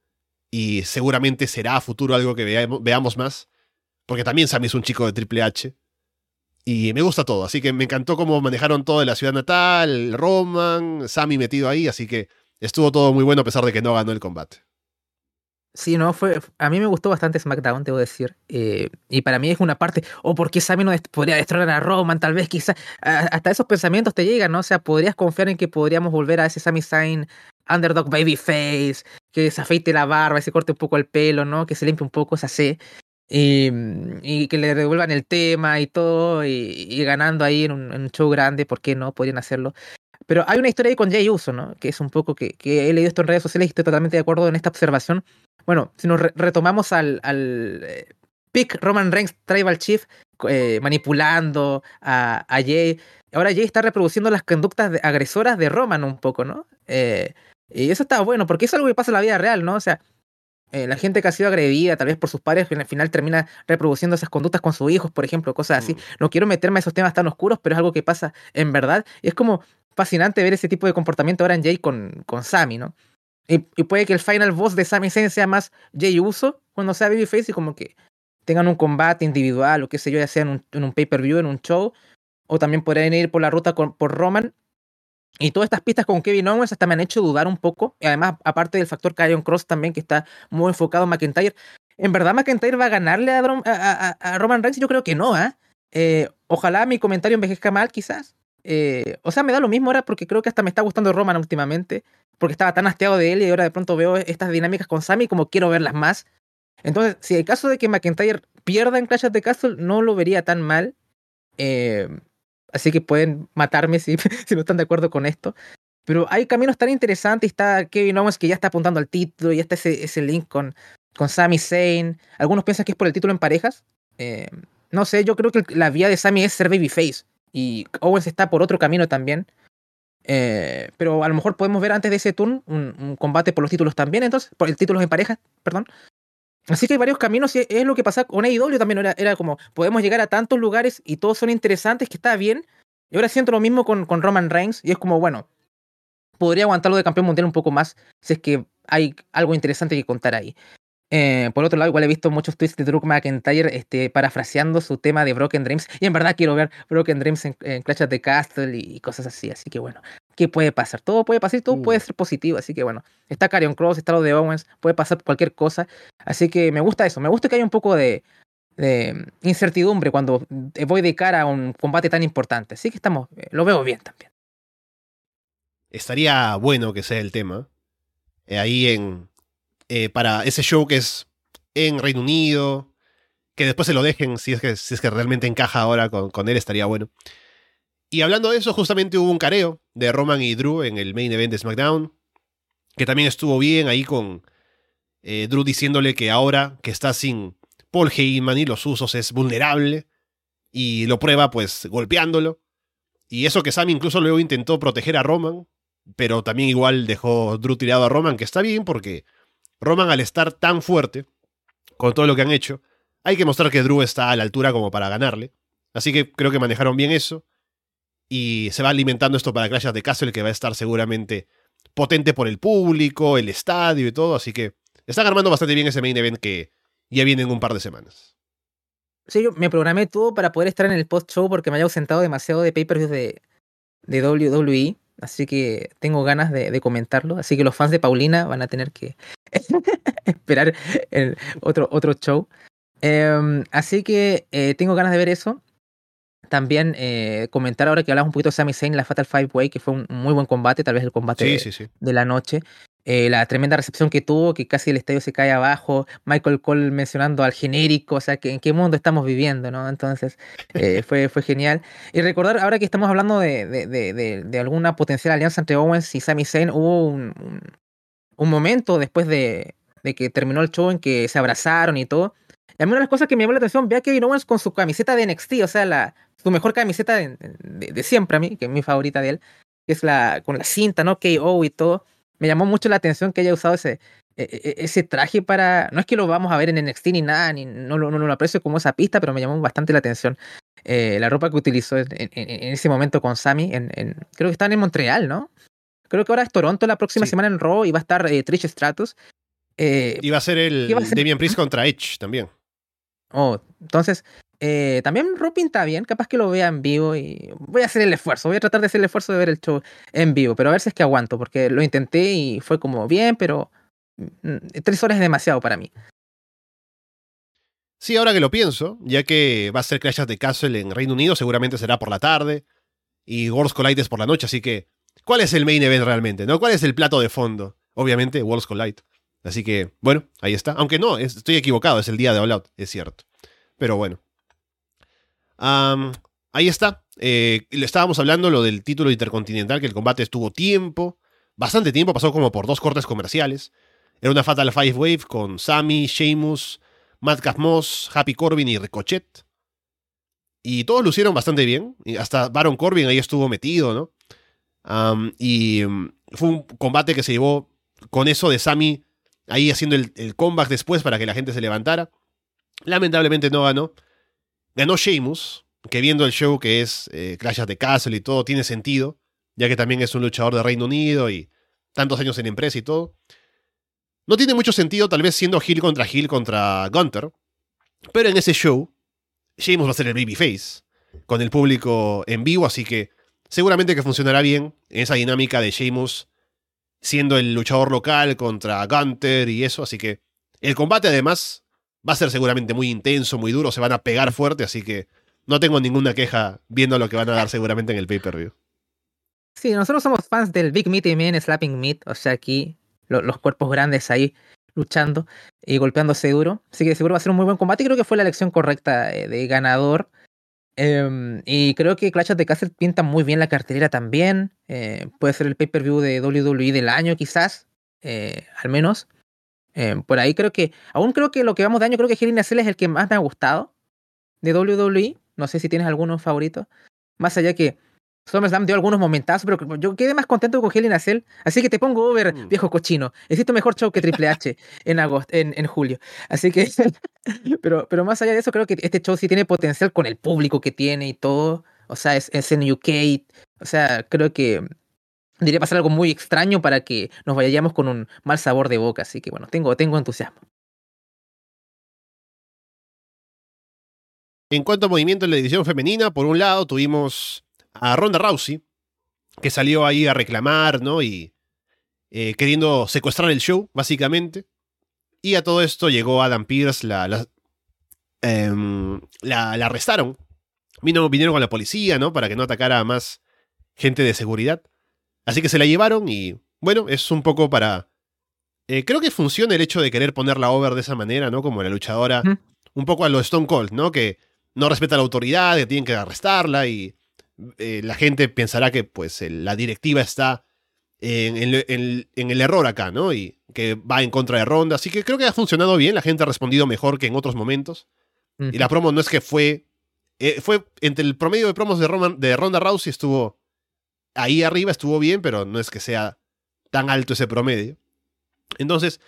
Y seguramente será a futuro algo que veamos, más. Porque también Sami es un chico de Triple H. Y me gusta todo. Así que me encantó cómo manejaron todo de la ciudad natal, Roman, Sami metido ahí. Así que estuvo todo muy bueno a pesar de que no ganó el combate. Sí, no, fue. A mí me gustó bastante SmackDown, debo decir. Eh, y para mí es una parte. O porque Sami no podría destronar a Roman, tal vez, quizás. Hasta esos pensamientos te llegan, ¿no? O sea, podrías confiar en que podríamos volver a ese Sami Zayn underdog babyface, que se afeite la barba y se corte un poco el pelo, ¿no? Que se limpie un poco esa C. Y, que le devuelvan el tema y todo, y, ganando ahí en un, show grande, ¿por qué no? Podrían hacerlo. Pero hay una historia ahí con Jay Uso, ¿no? Que es un poco que, que he leído esto en redes sociales y estoy totalmente de acuerdo en esta observación bueno, si nos retomamos al, al eh, pick Roman Reigns Tribal Chief eh, manipulando a, Jay, ahora Jay está reproduciendo las conductas agresoras de Roman un poco, ¿no? Eh, y eso está bueno, porque es algo que pasa en la vida real, ¿no? O sea, la gente que ha sido agredida, tal vez por sus padres, al final termina reproduciendo esas conductas con sus hijos, por ejemplo, cosas así. Mm. No quiero meterme a esos temas tan oscuros, pero es algo que pasa en verdad. Y es como fascinante ver ese tipo de comportamiento ahora en Jay con, con Sammy, ¿no? Y, puede que el final boss de Sami Zayn sea más Jay Uso cuando sea Babyface y como que tengan un combate individual o qué sé yo, ya sea en un, pay-per-view, en un show. O también podrían ir por la ruta por Roman. Y todas estas pistas con Kevin Owens hasta me han hecho dudar un poco. Y además, aparte del factor Karrion Cross también, que está muy enfocado en McIntyre. ¿En verdad McIntyre va a ganarle a, Roman Reigns? Yo creo que no, ¿ah? ¿eh? Ojalá mi comentario envejezca mal, quizás. Eh, o sea, me da lo mismo ahora porque creo que hasta me está gustando Roman últimamente porque estaba tan hastiado de él y ahora de pronto veo estas dinámicas con Sammy como quiero verlas más. Entonces, si el caso de que McIntyre pierda en Clash of the Castle, no lo vería tan mal. Eh, así que pueden matarme si, si no están de acuerdo con esto. Pero hay caminos tan interesantes. Está Kevin Owens que ya está apuntando al título, y está ese, ese link con, con Sami Zayn. Algunos piensan que es por el título en parejas. Eh, no sé, yo creo que la vía de Sami es ser babyface. Y Owens está por otro camino también. Eh, pero a lo mejor podemos ver antes de ese turn un, combate por los títulos también, entonces, por el título en pareja, perdón. Así que hay varios caminos y es lo que pasa con AEW también. Era, era como, podemos llegar a tantos lugares y todos son interesantes, que está bien. Y ahora siento lo mismo con, con Roman Reigns y es como, bueno, podría aguantarlo de campeón mundial un poco más si es que hay algo interesante que contar ahí. Eh, por otro lado, igual he visto muchos tweets de Drew McIntyre este, parafraseando su tema de Broken Dreams. Y en verdad quiero ver Broken Dreams en, Clash of the Castle y, cosas así. Así que bueno, ¿qué puede pasar? Todo puede pasar y todo puede mm. ser positivo. Así que bueno, está Carion Cross, está lo de Owens, puede pasar cualquier cosa. Así que me gusta eso. Me gusta que haya un poco de, incertidumbre cuando voy de cara a un combate tan importante. Así que estamos, eh, lo veo bien también. Estaría bueno que sea el tema. Eh, ahí en, eh, para ese show que es en Reino Unido, que después se lo dejen si es que, si es que realmente encaja ahora con, con él, estaría bueno. Y hablando de eso, justamente hubo un careo de Roman y Drew en el main event de SmackDown, que también estuvo bien ahí con eh, Drew diciéndole que ahora que está sin Paul Heyman y los usos es vulnerable, y lo prueba pues golpeándolo. Y eso que Sam incluso luego intentó proteger a Roman, pero también igual dejó Drew tirado a Roman, que está bien porque Roman al estar tan fuerte, con todo lo que han hecho, hay que mostrar que Drew está a la altura como para ganarle. Así que creo que manejaron bien eso. Y se va alimentando esto para Clash of the Castle, que va a estar seguramente potente por el público, el estadio y todo. Así que están armando bastante bien ese main event que ya viene en un par de semanas. Sí, yo me programé todo para poder estar en el post-show porque me haya ausentado demasiado de pay-per-views de, de WWE. Así que tengo ganas de, comentarlo. Así que los fans de Paulina van a tener que esperar el otro, otro show. Em, así que eh, tengo ganas de ver eso. También eh, comentar ahora que hablamos un poquito de Sami Zayn, la Fatal Five Way, que fue un muy buen combate, tal vez el combate de, la noche. Eh, la tremenda recepción que tuvo, que casi el estadio se cae abajo, Michael Cole mencionando al genérico, o sea, que en qué mundo estamos viviendo, ¿no? Entonces, eh, fue, fue genial. Y recordar, ahora que estamos hablando de, de, alguna potencial alianza entre Owens y Sami Zayn, hubo un, un, momento después de, que terminó el show en que se abrazaron y todo. Y a mí una de las cosas que me llamó la atención, vea que Owens con su camiseta de NXT, o sea, la, su mejor camiseta de, siempre a mí, que es mi favorita de él, que es la con la cinta, ¿no? KO y todo me llamó mucho la atención que haya usado ese, e, e, e, ese traje para. No es que lo vamos a ver en NXT ni nada, ni, no, no, lo aprecio como esa pista, pero me llamó bastante la atención. Eh, la ropa que utilizó en, ese momento con Sammy, en, creo que están en Montreal, ¿no? Creo que ahora es Toronto la próxima semana en Raw y va a estar eh, Trish Stratus. Eh, y va a ser el Damian Priest contra Edge también. Oh, entonces, eh, también Ro pinta bien, capaz que lo vea en vivo y voy a hacer el esfuerzo, voy a tratar de hacer el esfuerzo de ver el show en vivo, pero a ver si es que aguanto, porque lo intenté y fue como bien, pero mm, tres horas es demasiado para mí. Sí, ahora que lo pienso, ya que va a ser Clash the Castle en Reino Unido, seguramente será por la tarde y Worlds Collide es por la noche, así que ¿cuál es el main event realmente? ¿No? ¿Cuál es el plato de fondo? Obviamente Worlds Collide. Así que, bueno, ahí está. Aunque no, estoy equivocado, es el día de All Out, es cierto. Pero bueno ahí está. Eh, le estábamos hablando lo del título intercontinental, que el combate estuvo tiempo, bastante tiempo, pasó como por dos cortes comerciales. Era una Fatal Five Wave con Sammy, Sheamus, Madcap Moss, Happy Corbin y Ricochet. Y todos lucieron bastante bien. Y hasta Baron Corbin ahí estuvo metido, ¿no? y mm, fue un combate que se llevó con eso de Sammy ahí haciendo el, el comeback después para que la gente se levantara. Lamentablemente no ganó. Ganó Sheamus, que viendo el show que es eh, Clash of the Castle y todo, tiene sentido, ya que también es un luchador de Reino Unido y tantos años en empresa y todo. No tiene mucho sentido tal vez siendo Hill contra Hill contra Gunter, pero en ese show, Sheamus va a ser el babyface, con el público en vivo, así que seguramente que funcionará bien en esa dinámica de Sheamus siendo el luchador local contra Gunter y eso, así que el combate además va a ser seguramente muy intenso, muy duro, se van a pegar fuerte, así que no tengo ninguna queja viendo lo que van a dar seguramente en el pay-per-view. Sí, nosotros somos fans del Big Meat y Men Slapping Meat, o sea, aquí los cuerpos grandes ahí luchando y golpeándose duro. Así que seguro va a ser un muy buen combate y creo que fue la elección correcta eh, de ganador. Em, y creo que Clash of the Castle pinta muy bien la cartelera también. Eh, puede ser el pay-per-view de WWE del año, quizás, eh, al menos. Eh, por ahí creo que, aún creo que lo que vamos de año, creo que Hell in es el que más me ha gustado de WWE. No sé si tienes algunos favoritos. Más allá que SummerSlam dio algunos momentazos, pero yo quedé más contento con Hell in Así que te pongo over, mm. viejo cochino. Existe mejor show que Triple H en agosto, en, en julio. Así que, pero, pero más allá de eso, creo que este show sí tiene potencial con el público que tiene y todo. O sea, es, es en UK. O sea, creo que Diría pasar algo muy extraño para que nos vayamos con un mal sabor de boca. Así que bueno, tengo, tengo entusiasmo. En cuanto a movimiento en la edición femenina, por un lado tuvimos a Ronda Rousey, que salió ahí a reclamar, ¿no? Y eh, queriendo secuestrar el show, básicamente. Y a todo esto llegó Adam Pierce, la, la, em, la, la arrestaron. Vino, vinieron con la policía, ¿no? Para que no atacara a más gente de seguridad. Así que se la llevaron y bueno, es un poco para... Eh, creo que funciona el hecho de querer ponerla over de esa manera, ¿no? Como la luchadora, un poco a lo Stone Cold, ¿no? Que no respeta la autoridad, que tienen que arrestarla y eh, la gente pensará que pues la directiva está en, el error acá, ¿no? Y que va en contra de Ronda. Así que creo que ha funcionado bien, la gente ha respondido mejor que en otros momentos. Y la promo no es que fue... Eh, fue entre el promedio de promos de, de Ronda Rousey estuvo ahí arriba estuvo bien, pero no es que sea tan alto ese promedio. Entonces,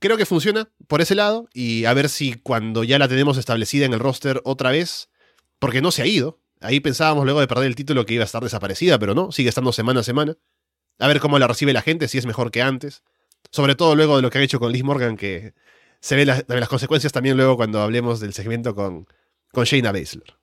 creo que funciona por ese lado y a ver si cuando ya la tenemos establecida en el roster otra vez, porque no se ha ido. Ahí pensábamos luego de perder el título que iba a estar desaparecida, pero no, sigue estando semana a semana. A ver cómo la recibe la gente, si es mejor que antes. Sobre todo luego de lo que ha hecho con Liz Morgan, que se ve las, consecuencias también luego cuando hablemos del segmento con, con Shayna Baszler.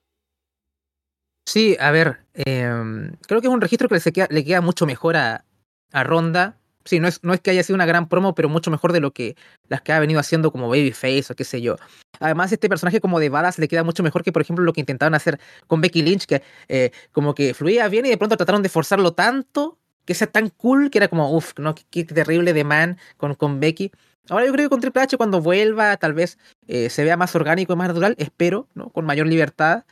Sí, a ver, em, creo que es un registro que le, queda, le queda mucho mejor a, a, Ronda sí, no es, no es que haya sido una gran promo, pero mucho mejor de lo que las que ha venido haciendo como Babyface o qué sé yo. Además, este personaje como de Badass le queda mucho mejor que, por ejemplo, lo que intentaron hacer con Becky Lynch, que eh, como que fluía bien y de pronto trataron de forzarlo tanto que sea tan cool que era como, uff, ¿no? Qué, terrible de man con, con Becky. Ahora yo creo que con Triple H cuando vuelva tal vez eh, se vea más orgánico y más natural, espero, ¿no? Con mayor libertad.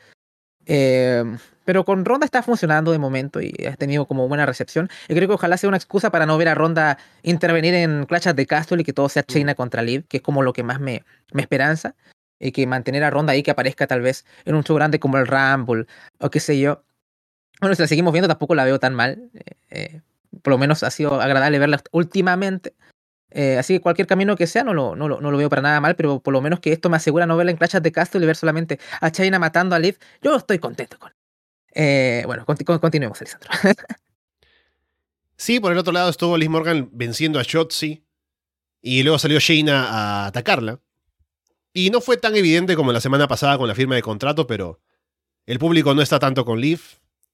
Eh, pero con Ronda está funcionando de momento y ha tenido como buena recepción. Y creo que ojalá sea una excusa para no ver a Ronda intervenir en Clash de Castle y que todo sea China mm. contra Liv, que es como lo que más me, me esperanza. Y que mantener a Ronda ahí que aparezca tal vez en un show grande como el Rumble o qué sé yo. Bueno, si la seguimos viendo tampoco la veo tan mal. Eh, eh, por lo menos ha sido agradable verla últimamente. Eh, así que cualquier camino que sea no lo, veo para nada mal, pero por lo menos que esto me asegura no verla en Clash de Castle y ver solamente a China matando a Liv, yo estoy contento con eh, bueno, continuemos, Alessandro. sí, por el otro lado estuvo Liz Morgan venciendo a Shotzi y luego salió Shayna a atacarla. Y no fue tan evidente como la semana pasada con la firma de contrato, pero el público no está tanto con Liv.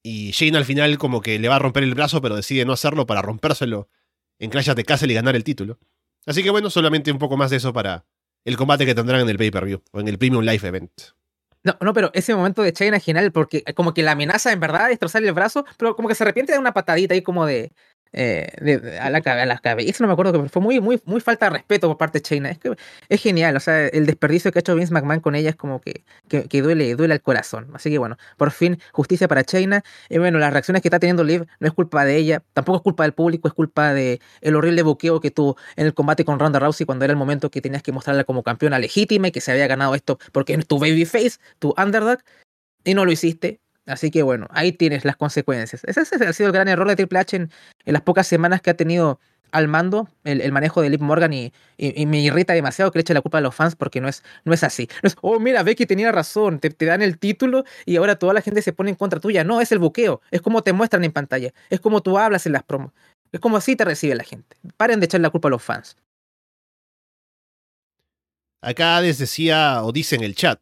Y Shayna al final como que le va a romper el brazo, pero decide no hacerlo para rompérselo en Clash de Castle y ganar el título. Así que bueno, solamente un poco más de eso para el combate que tendrán en el pay-per-view o en el Premium Live Event. No, no, pero ese momento de China es genial porque como que la amenaza en verdad es destrozarle el brazo, pero como que se arrepiente de una patadita ahí como de, eh, de, a, la, a la cabeza, no me acuerdo, que fue muy, muy, muy falta de respeto por parte de China. Es que es genial, o sea, el desperdicio que ha hecho Vince McMahon con ella es como que, que, duele, duele al corazón. Así que bueno, por fin, justicia para China. Y bueno, las reacciones que está teniendo Liv no es culpa de ella, tampoco es culpa del público, es culpa de el horrible buqueo que tuvo en el combate con Ronda Rousey cuando era el momento que tenías que mostrarla como campeona legítima y que se había ganado esto porque es tu babyface, tu underdog, y no lo hiciste Así que bueno, ahí tienes las consecuencias. Ese, ha sido el gran error de Triple H en, las pocas semanas que ha tenido al mando el, manejo de Liv Morgan y, me irrita demasiado que le eche la culpa a los fans porque no es, no es así. No es, oh, mira, Becky tenía razón, te, dan el título y ahora toda la gente se pone en contra tuya. No, es el buqueo, es como te muestran en pantalla, es como tú hablas en las promos, es como así te recibe la gente. Paren de echar la culpa a los fans. Acá les decía o dice en el chat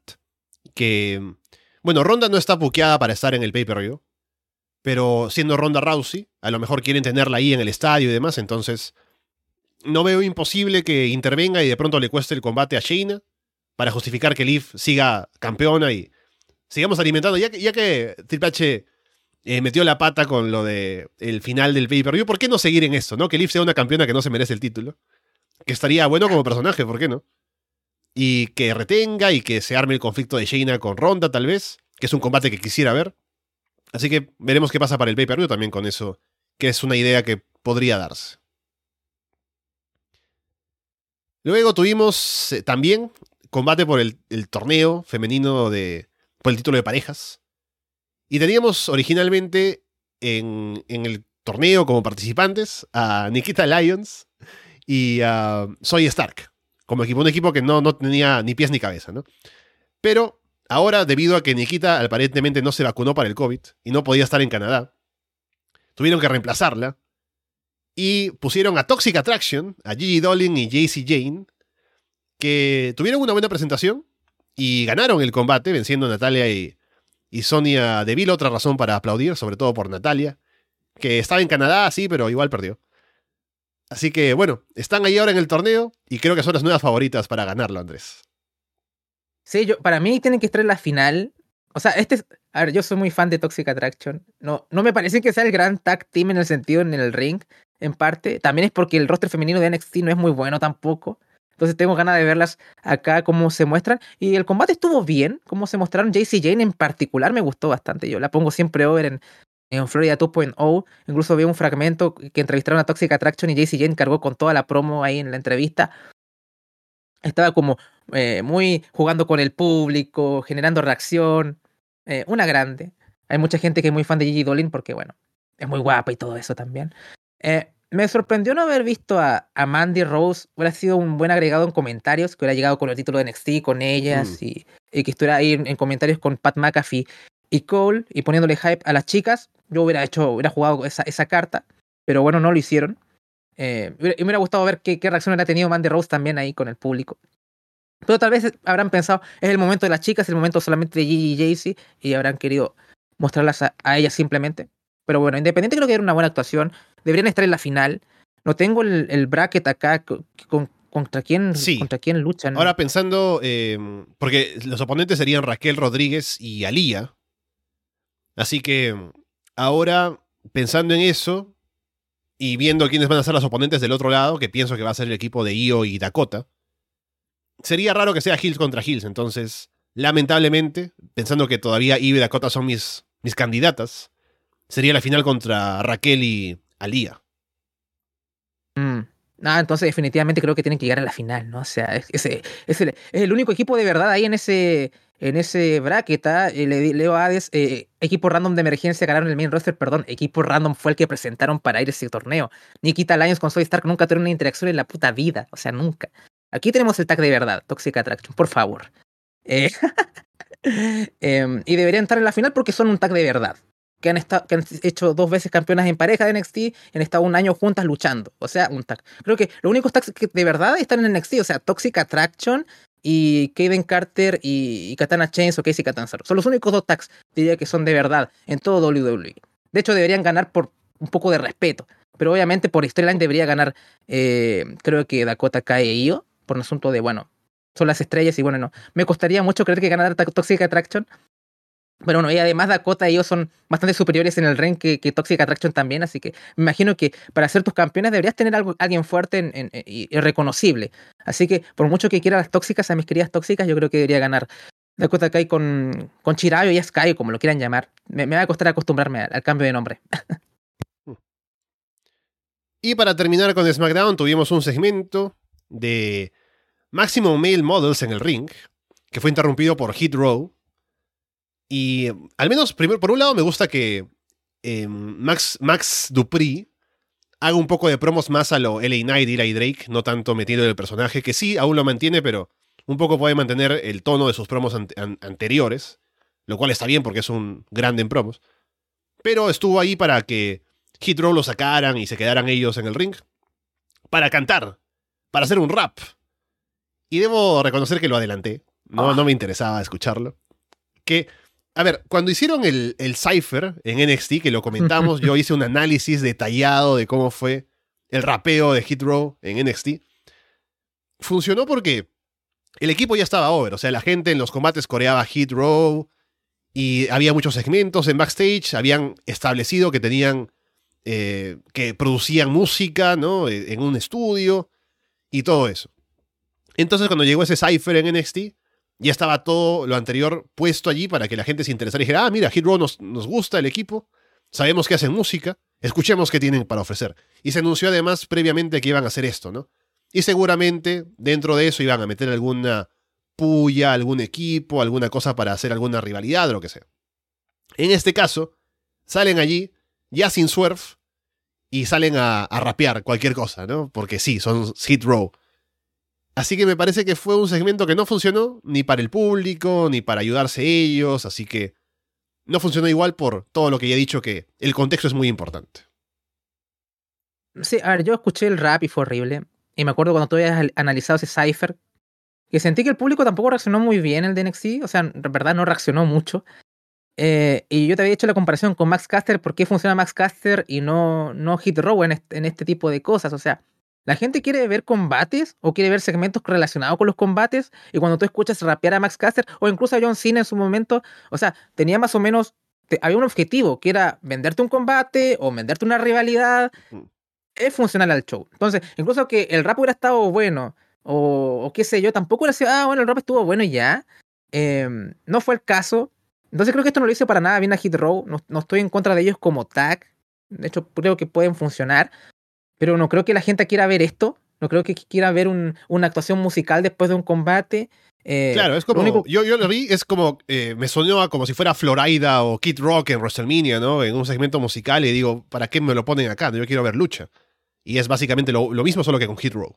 que bueno, Ronda no está buqueada para estar en el pay-per-view, pero siendo Ronda Rousey, a lo mejor quieren tenerla ahí en el estadio y demás, entonces no veo imposible que intervenga y de pronto le cueste el combate a Shayna para justificar que Liv siga campeona y sigamos alimentando. Ya que, ya que Triple H eh, metió la pata con lo de el final del pay-per-view, ¿por qué no seguir en esto? ¿no? Que Liv sea una campeona que no se merece el título. Que estaría bueno como personaje, ¿por qué no? Y que retenga y que se arme el conflicto de Shayna con Ronda tal vez, que es un combate que quisiera ver. Así que veremos qué pasa para el pay-per-view también con eso, que es una idea que podría darse. Luego tuvimos eh, también combate por el, torneo femenino de, por el título de parejas. Y teníamos originalmente en, el torneo como participantes a Nikita Lyons y a Soy Stark como equipo, un equipo que no, no tenía ni pies ni cabeza, ¿no? Pero ahora, debido a que Nikita aparentemente no se vacunó para el COVID y no podía estar en Canadá, tuvieron que reemplazarla y pusieron a Toxic Attraction, a Gigi Dolin y JC Jane, que tuvieron una buena presentación y ganaron el combate, venciendo a Natalia y, y Sonia Deville. Otra razón para aplaudir, sobre todo por Natalia, que estaba en Canadá, sí, pero igual perdió. Así que bueno, están ahí ahora en el torneo y creo que son las nuevas favoritas para ganarlo, Andrés. Sí, yo, para mí tienen que estar en la final. O sea, este es, a ver, yo soy muy fan de Toxic Attraction. No, no me parece que sea el gran tag team en el sentido en el ring, en parte. También es porque el roster femenino de NXT no es muy bueno tampoco. Entonces tengo ganas de verlas acá cómo se muestran. Y el combate estuvo bien, cómo se mostraron. JC Jane en particular me gustó bastante. Yo la pongo siempre over en, en Florida 2.0. Incluso vi un fragmento que entrevistaron a Toxic Attraction y JC Jane cargó con toda la promo ahí en la entrevista. Estaba como eh, muy jugando con el público, generando reacción. Eh, una grande. Hay mucha gente que es muy fan de Gigi Dolin porque, bueno, es muy guapa y todo eso también. Eh, me sorprendió no haber visto a, a, Mandy Rose. Hubiera sido un buen agregado en comentarios, que hubiera llegado con el título de NXT con ellas mm. y, y, que estuviera ahí en, comentarios con Pat McAfee y Cole y poniéndole hype a las chicas. Yo hubiera hecho, hubiera jugado esa, esa carta, pero bueno, no lo hicieron. Eh, y me hubiera gustado ver qué, qué reacción hubiera tenido Mandy Rose también ahí con el público. Pero tal vez habrán pensado, es el momento de las chicas, es el momento solamente de Gigi y Jaycee, y habrán querido mostrarlas a, ellas simplemente. Pero bueno, Independiente creo que era una buena actuación. Deberían estar en la final. no tengo el, bracket acá con, contra quién contra quién luchan. Ahora pensando, em, porque los oponentes serían Raquel Rodríguez y Alía. Así que ahora, pensando en eso, y viendo quiénes van a ser los oponentes del otro lado, que pienso que va a ser el equipo de Io y Dakota, sería raro que sea Hills contra Hills. Entonces, lamentablemente, pensando que todavía Io y Dakota son mis, mis candidatas, sería la final contra Raquel y Alía. Mm. Ah, entonces definitivamente creo que tienen que llegar a la final, ¿no? O sea, es, es, el, único equipo de verdad ahí en ese, en ese bracket. ¿ah? Leo Hades, eh, equipo random de emergencia ganaron el main roster, perdón, equipo random fue el que presentaron para ir a ese torneo. Nikita Lions con Soy Stark nunca tuvieron una interacción en la puta vida, o sea, nunca. Aquí tenemos el tag de verdad, Toxic Attraction, por favor. Eh, em, y deberían estar en la final porque son un tag de verdad que han, estado, que han hecho dos veces campeonas en pareja de NXT, han estado un año juntas luchando. O sea, un tag. Creo que los únicos tags que de verdad están en NXT, o sea, Toxic Attraction y Kaden Carter y, Katana Chains o Casey Catanzaro. Son los únicos dos tags, diría que son de verdad en todo WWE. De hecho, deberían ganar por un poco de respeto. Pero obviamente por Storyline debería ganar, eh, creo que Dakota Kai e Io, por un asunto de, bueno, son las estrellas y bueno, no. Me costaría mucho creer que ganara Toxic Attraction, pero bueno, y además Dakota y ellos son bastante superiores en el ring que, Toxic Attraction también, así que me imagino que para ser tus campeones deberías tener algo, alguien fuerte y, reconocible. Así que por mucho que quiera las tóxicas, a mis queridas tóxicas, yo creo que debería ganar Dakota Kai con, con Chirayo y Sky, como lo quieran llamar. Me, va a costar acostumbrarme al, cambio de nombre. y para terminar con SmackDown, tuvimos un segmento de Maximum Male Models en el ring, que fue interrumpido por Hit Row y al menos, primero, por un lado, me gusta que em, Max, Max Dupri haga un poco de promos más a lo LA Knight, y Drake, no tanto metido en el personaje, que sí, aún lo mantiene, pero un poco puede mantener el tono de sus promos anteriores, lo cual está bien porque es un grande en promos. Pero estuvo ahí para que Hit Row lo sacaran y se quedaran ellos en el ring. Para cantar, para hacer un rap. Y debo reconocer que lo adelanté. No, no me interesaba escucharlo. Que a ver, cuando hicieron el, el Cypher en NXT, que lo comentamos, yo hice un análisis detallado de cómo fue el rapeo de Hit Row en NXT. Funcionó porque el equipo ya estaba over, o sea, la gente en los combates coreaba Hit Row y había muchos segmentos en backstage, habían establecido que tenían, eh, que producían música, ¿no? E, en un estudio y todo eso. Entonces cuando llegó ese Cypher en NXT, ya estaba todo lo anterior puesto allí para que la gente se interesara y dijera, ah, mira, Hit Row nos, nos gusta el equipo, sabemos que hacen música, escuchemos qué tienen para ofrecer. Y se anunció además previamente que iban a hacer esto, ¿no? Y seguramente dentro de eso iban a meter alguna puya, algún equipo, alguna cosa para hacer alguna rivalidad o lo que sea. En este caso, salen allí ya sin swerve y salen a, a rapear cualquier cosa, ¿no? Porque sí, son Hit Row. Así que me parece que fue un segmento que no funcionó ni para el público, ni para ayudarse ellos, así que no funcionó igual por todo lo que ya he dicho que el contexto es muy importante. Sí, a ver, yo escuché el rap y fue horrible. Y me acuerdo cuando tú habías analizado ese cipher, que sentí que el público tampoco reaccionó muy bien el de NXT, o sea, en verdad no reaccionó mucho. Eh, y yo te había hecho la comparación con Max Caster, por qué funciona Max Caster y no, no Hit Row en este tipo de cosas. O sea, la gente quiere ver combates o quiere ver segmentos relacionados con los combates. Y cuando tú escuchas rapear a Max Caster o incluso a John Cena en su momento, o sea, tenía más o menos, había un objetivo que era venderte un combate o venderte una rivalidad. Es funcional al show. Entonces, incluso que el rap hubiera estado bueno o, qué sé yo, tampoco era así, ah, bueno, el rap estuvo bueno y ya. Em, no fue el caso. Entonces creo que esto no lo hizo para nada bien a Hit Row. No, no estoy en contra de ellos como tag. De hecho, creo que pueden funcionar. Pero no creo que la gente quiera ver esto. No creo que quiera ver una actuación musical después de un combate. Eh, claro, es como. Yo, yo lo vi, es como. Eh, me soñó como si fuera Florida o Kid Rock en WrestleMania, ¿no? En un segmento musical y digo, ¿para qué me lo ponen acá? Yo quiero ver lucha. Y es básicamente lo, mismo, solo que con Kid Rock.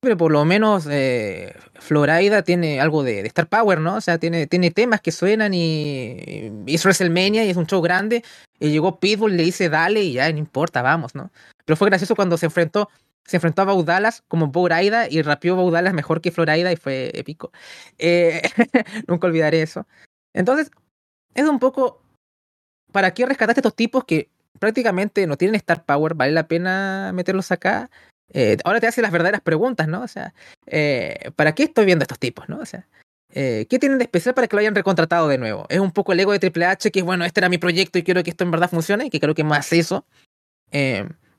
Pero por lo menos eh, Florida tiene algo de, Star Power, ¿no? O sea, tiene, tiene temas que suenan y, y, es WrestleMania y es un show grande. Y llegó Pitbull, le dice dale y ya, no importa, vamos, ¿no? Pero fue gracioso cuando se enfrentó, se enfrentó a Baudalas como Bouraida y rapió Baudalas mejor que Floraida y fue épico. Eh, nunca olvidaré eso. Entonces, es un poco. ¿Para qué rescataste estos tipos que prácticamente no tienen Star Power, vale la pena meterlos acá. Eh, ahora te hace las verdaderas preguntas, ¿no? O sea, eh, ¿para qué estoy viendo a estos tipos, no? O sea, ¿qué tienen de especial para que lo hayan recontratado de nuevo? Es un poco el ego de Triple H, que es bueno, este era mi proyecto y quiero que esto en verdad funcione, que creo que más eso.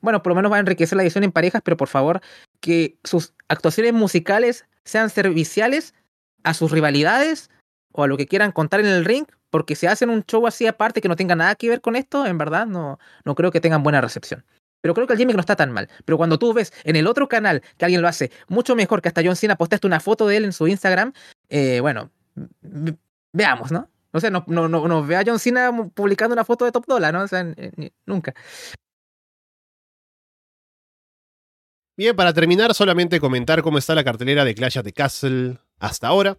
Bueno, por lo menos va a enriquecer la edición en parejas, pero por favor, que sus actuaciones musicales sean serviciales a sus rivalidades o a lo que quieran contar en el ring, porque si hacen un show así aparte que no tenga nada que ver con esto, en verdad no, no creo que tengan buena recepción. Pero creo que el gimmick no está tan mal. Pero cuando tú ves en el otro canal que alguien lo hace mucho mejor, que hasta John Cena postaste una foto de él en su Instagram, eh, bueno, veamos, ¿no? O sea, no, no, no, ve a John Cena publicando una foto de Top Dollar, ¿no? O sea, nunca. Bien, para terminar, solamente comentar cómo está la cartelera de Clash of the Castle hasta ahora.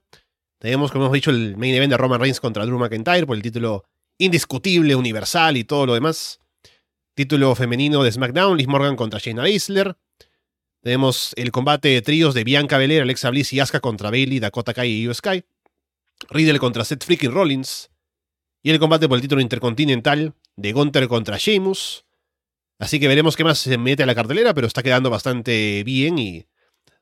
Tenemos, como hemos dicho, el main event de Roman Reigns contra Drew McIntyre por el título indiscutible, universal y todo lo demás. Título femenino de SmackDown, Liz Morgan contra Shayna Baszler. Tenemos el combate de tríos de Bianca Belair, Alexa Bliss y Asuka contra Bailey, Dakota Kai y Io Sky. Riddle contra Seth Freaking Rollins. Y el combate por el título intercontinental de Gunther contra Sheamus. Así que veremos qué más se mete a la cartelera, pero está quedando bastante bien y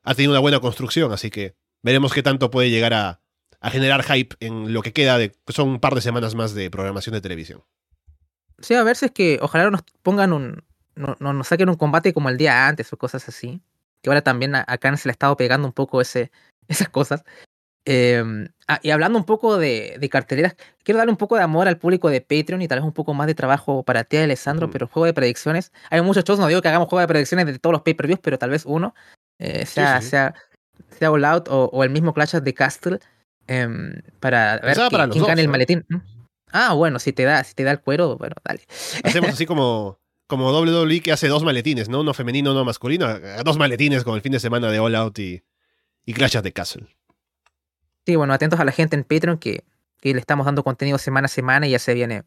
ha tenido una buena construcción, así que veremos qué tanto puede llegar a, a generar hype en lo que queda de. Son un par de semanas más de programación de televisión. Sí, a ver si es que ojalá nos pongan un. No, nos saquen un combate como el día antes o cosas así. Que ahora también acá se le ha estado pegando un poco esas cosas. Em, ah, y hablando un poco de, de, carteleras, quiero darle un poco de amor al público de Patreon y tal vez un poco más de trabajo para ti, Alessandro, pero juego de predicciones. Hay muchos shows, no digo que hagamos juego de predicciones de todos los pay-per-views, pero tal vez uno, eh, sea, sea, sea All Out o, o, el mismo Clash of the Castle, Em, para ver quién, gana el maletín. Ah, bueno, si te da, si te da el cuero, bueno, dale. Hacemos así como, como WWE que hace dos maletines, ¿no? Uno femenino, uno masculino. Dos maletines con el fin de semana de All Out y, y Clash of the Castle. Sí, bueno, atentos a la gente en Patreon que, que le estamos dando contenido semana a semana y ya se viene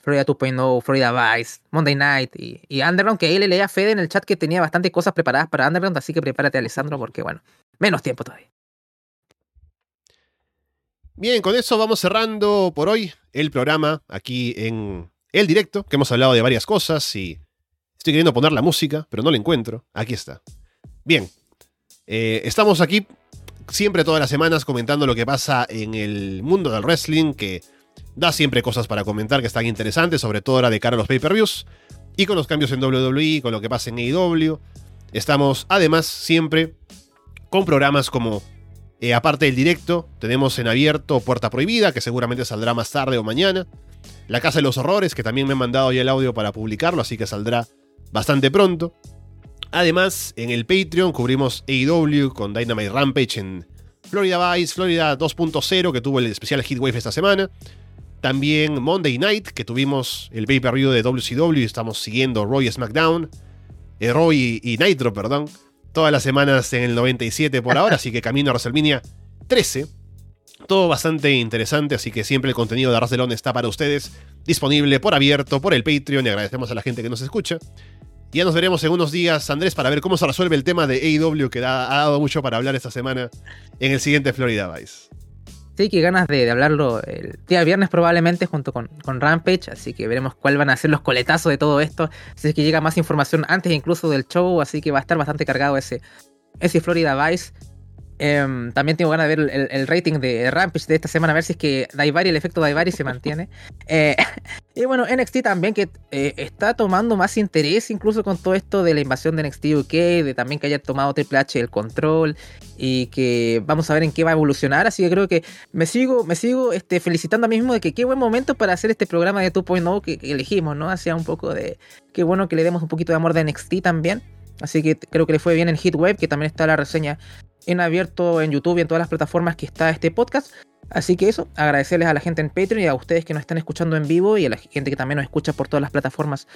Florida 2.0, Florida Vice, Monday Night y, y Underground, que ahí le leía a Fede en el chat que tenía bastantes cosas preparadas para Underground, así que prepárate, Alessandro, porque bueno, menos tiempo todavía. Bien, con eso vamos cerrando por hoy el programa aquí en el directo, que hemos hablado de varias cosas y estoy queriendo poner la música, pero no la encuentro. Aquí está. Bien, eh, estamos aquí siempre todas las semanas comentando lo que pasa en el mundo del wrestling, que da siempre cosas para comentar que están interesantes, sobre todo ahora de cara a los pay-per-views, y con los cambios en WWE, con lo que pasa en AEW. Estamos además siempre con programas como eh, aparte del directo, tenemos en abierto Puerta Prohibida, que seguramente saldrá más tarde o mañana. La Casa de los Horrores, que también me han mandado ya el audio para publicarlo, así que saldrá bastante pronto. Además, en el Patreon cubrimos AEW con Dynamite Rampage en Florida Vice, Florida 2.0, que tuvo el especial Heatwave esta semana. También Monday Night, que tuvimos el pay-per-view de WCW y estamos siguiendo Roy SmackDown. Eh, Roy y Nitro, perdón todas las semanas en el 97 por ahora, así que camino a WrestleMania 13. Todo bastante interesante, así que siempre el contenido de Arras está para ustedes, disponible por abierto, por el Patreon, y agradecemos a la gente que nos escucha. Ya nos veremos en unos días, Andrés, para ver cómo se resuelve el tema de AEW, que ha dado mucho para hablar esta semana en el siguiente Florida Vice. Sí, que ganas de, hablarlo el día viernes probablemente junto con, Rampage, así que veremos cuál van a ser los coletazos de todo esto, si es que llega más información antes incluso del show, así que va a estar bastante cargado ese, ese Florida Vice. Em, también tengo ganas de ver el, rating de Rampage de esta semana, a ver si es que Daivari, el efecto Daivari se mantiene. Eh, y bueno, NXT también que eh, está tomando más interés incluso con todo esto de la invasión de NXT UK, de también que haya tomado Triple H el control y que vamos a ver en qué va a evolucionar. Así que creo que me sigo, me sigo este, felicitando a mí mismo de que qué buen momento para hacer este programa de 2.0 que, que elegimos, ¿no? Hacía un poco de... Qué bueno que le demos un poquito de amor de NXT también. Así que creo que le fue bien en Hitweb, que también está la reseña en abierto en YouTube y en todas las plataformas que está este podcast. Así que eso, agradecerles a la gente en Patreon y a ustedes que nos están escuchando en vivo y a la gente que también nos escucha por todas las plataformas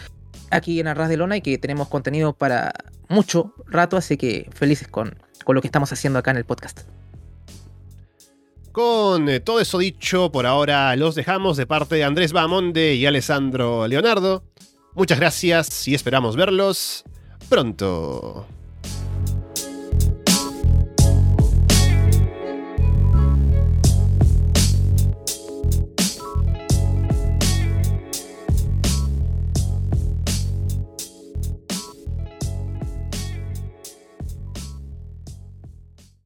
aquí en Arras de Lona y que tenemos contenido para mucho rato, así que felices con, con lo que estamos haciendo acá en el podcast. Con eh, todo eso dicho, por ahora los dejamos de parte de Andrés Bamonde y Alessandro Leonardo. Muchas gracias y esperamos verlos pronto.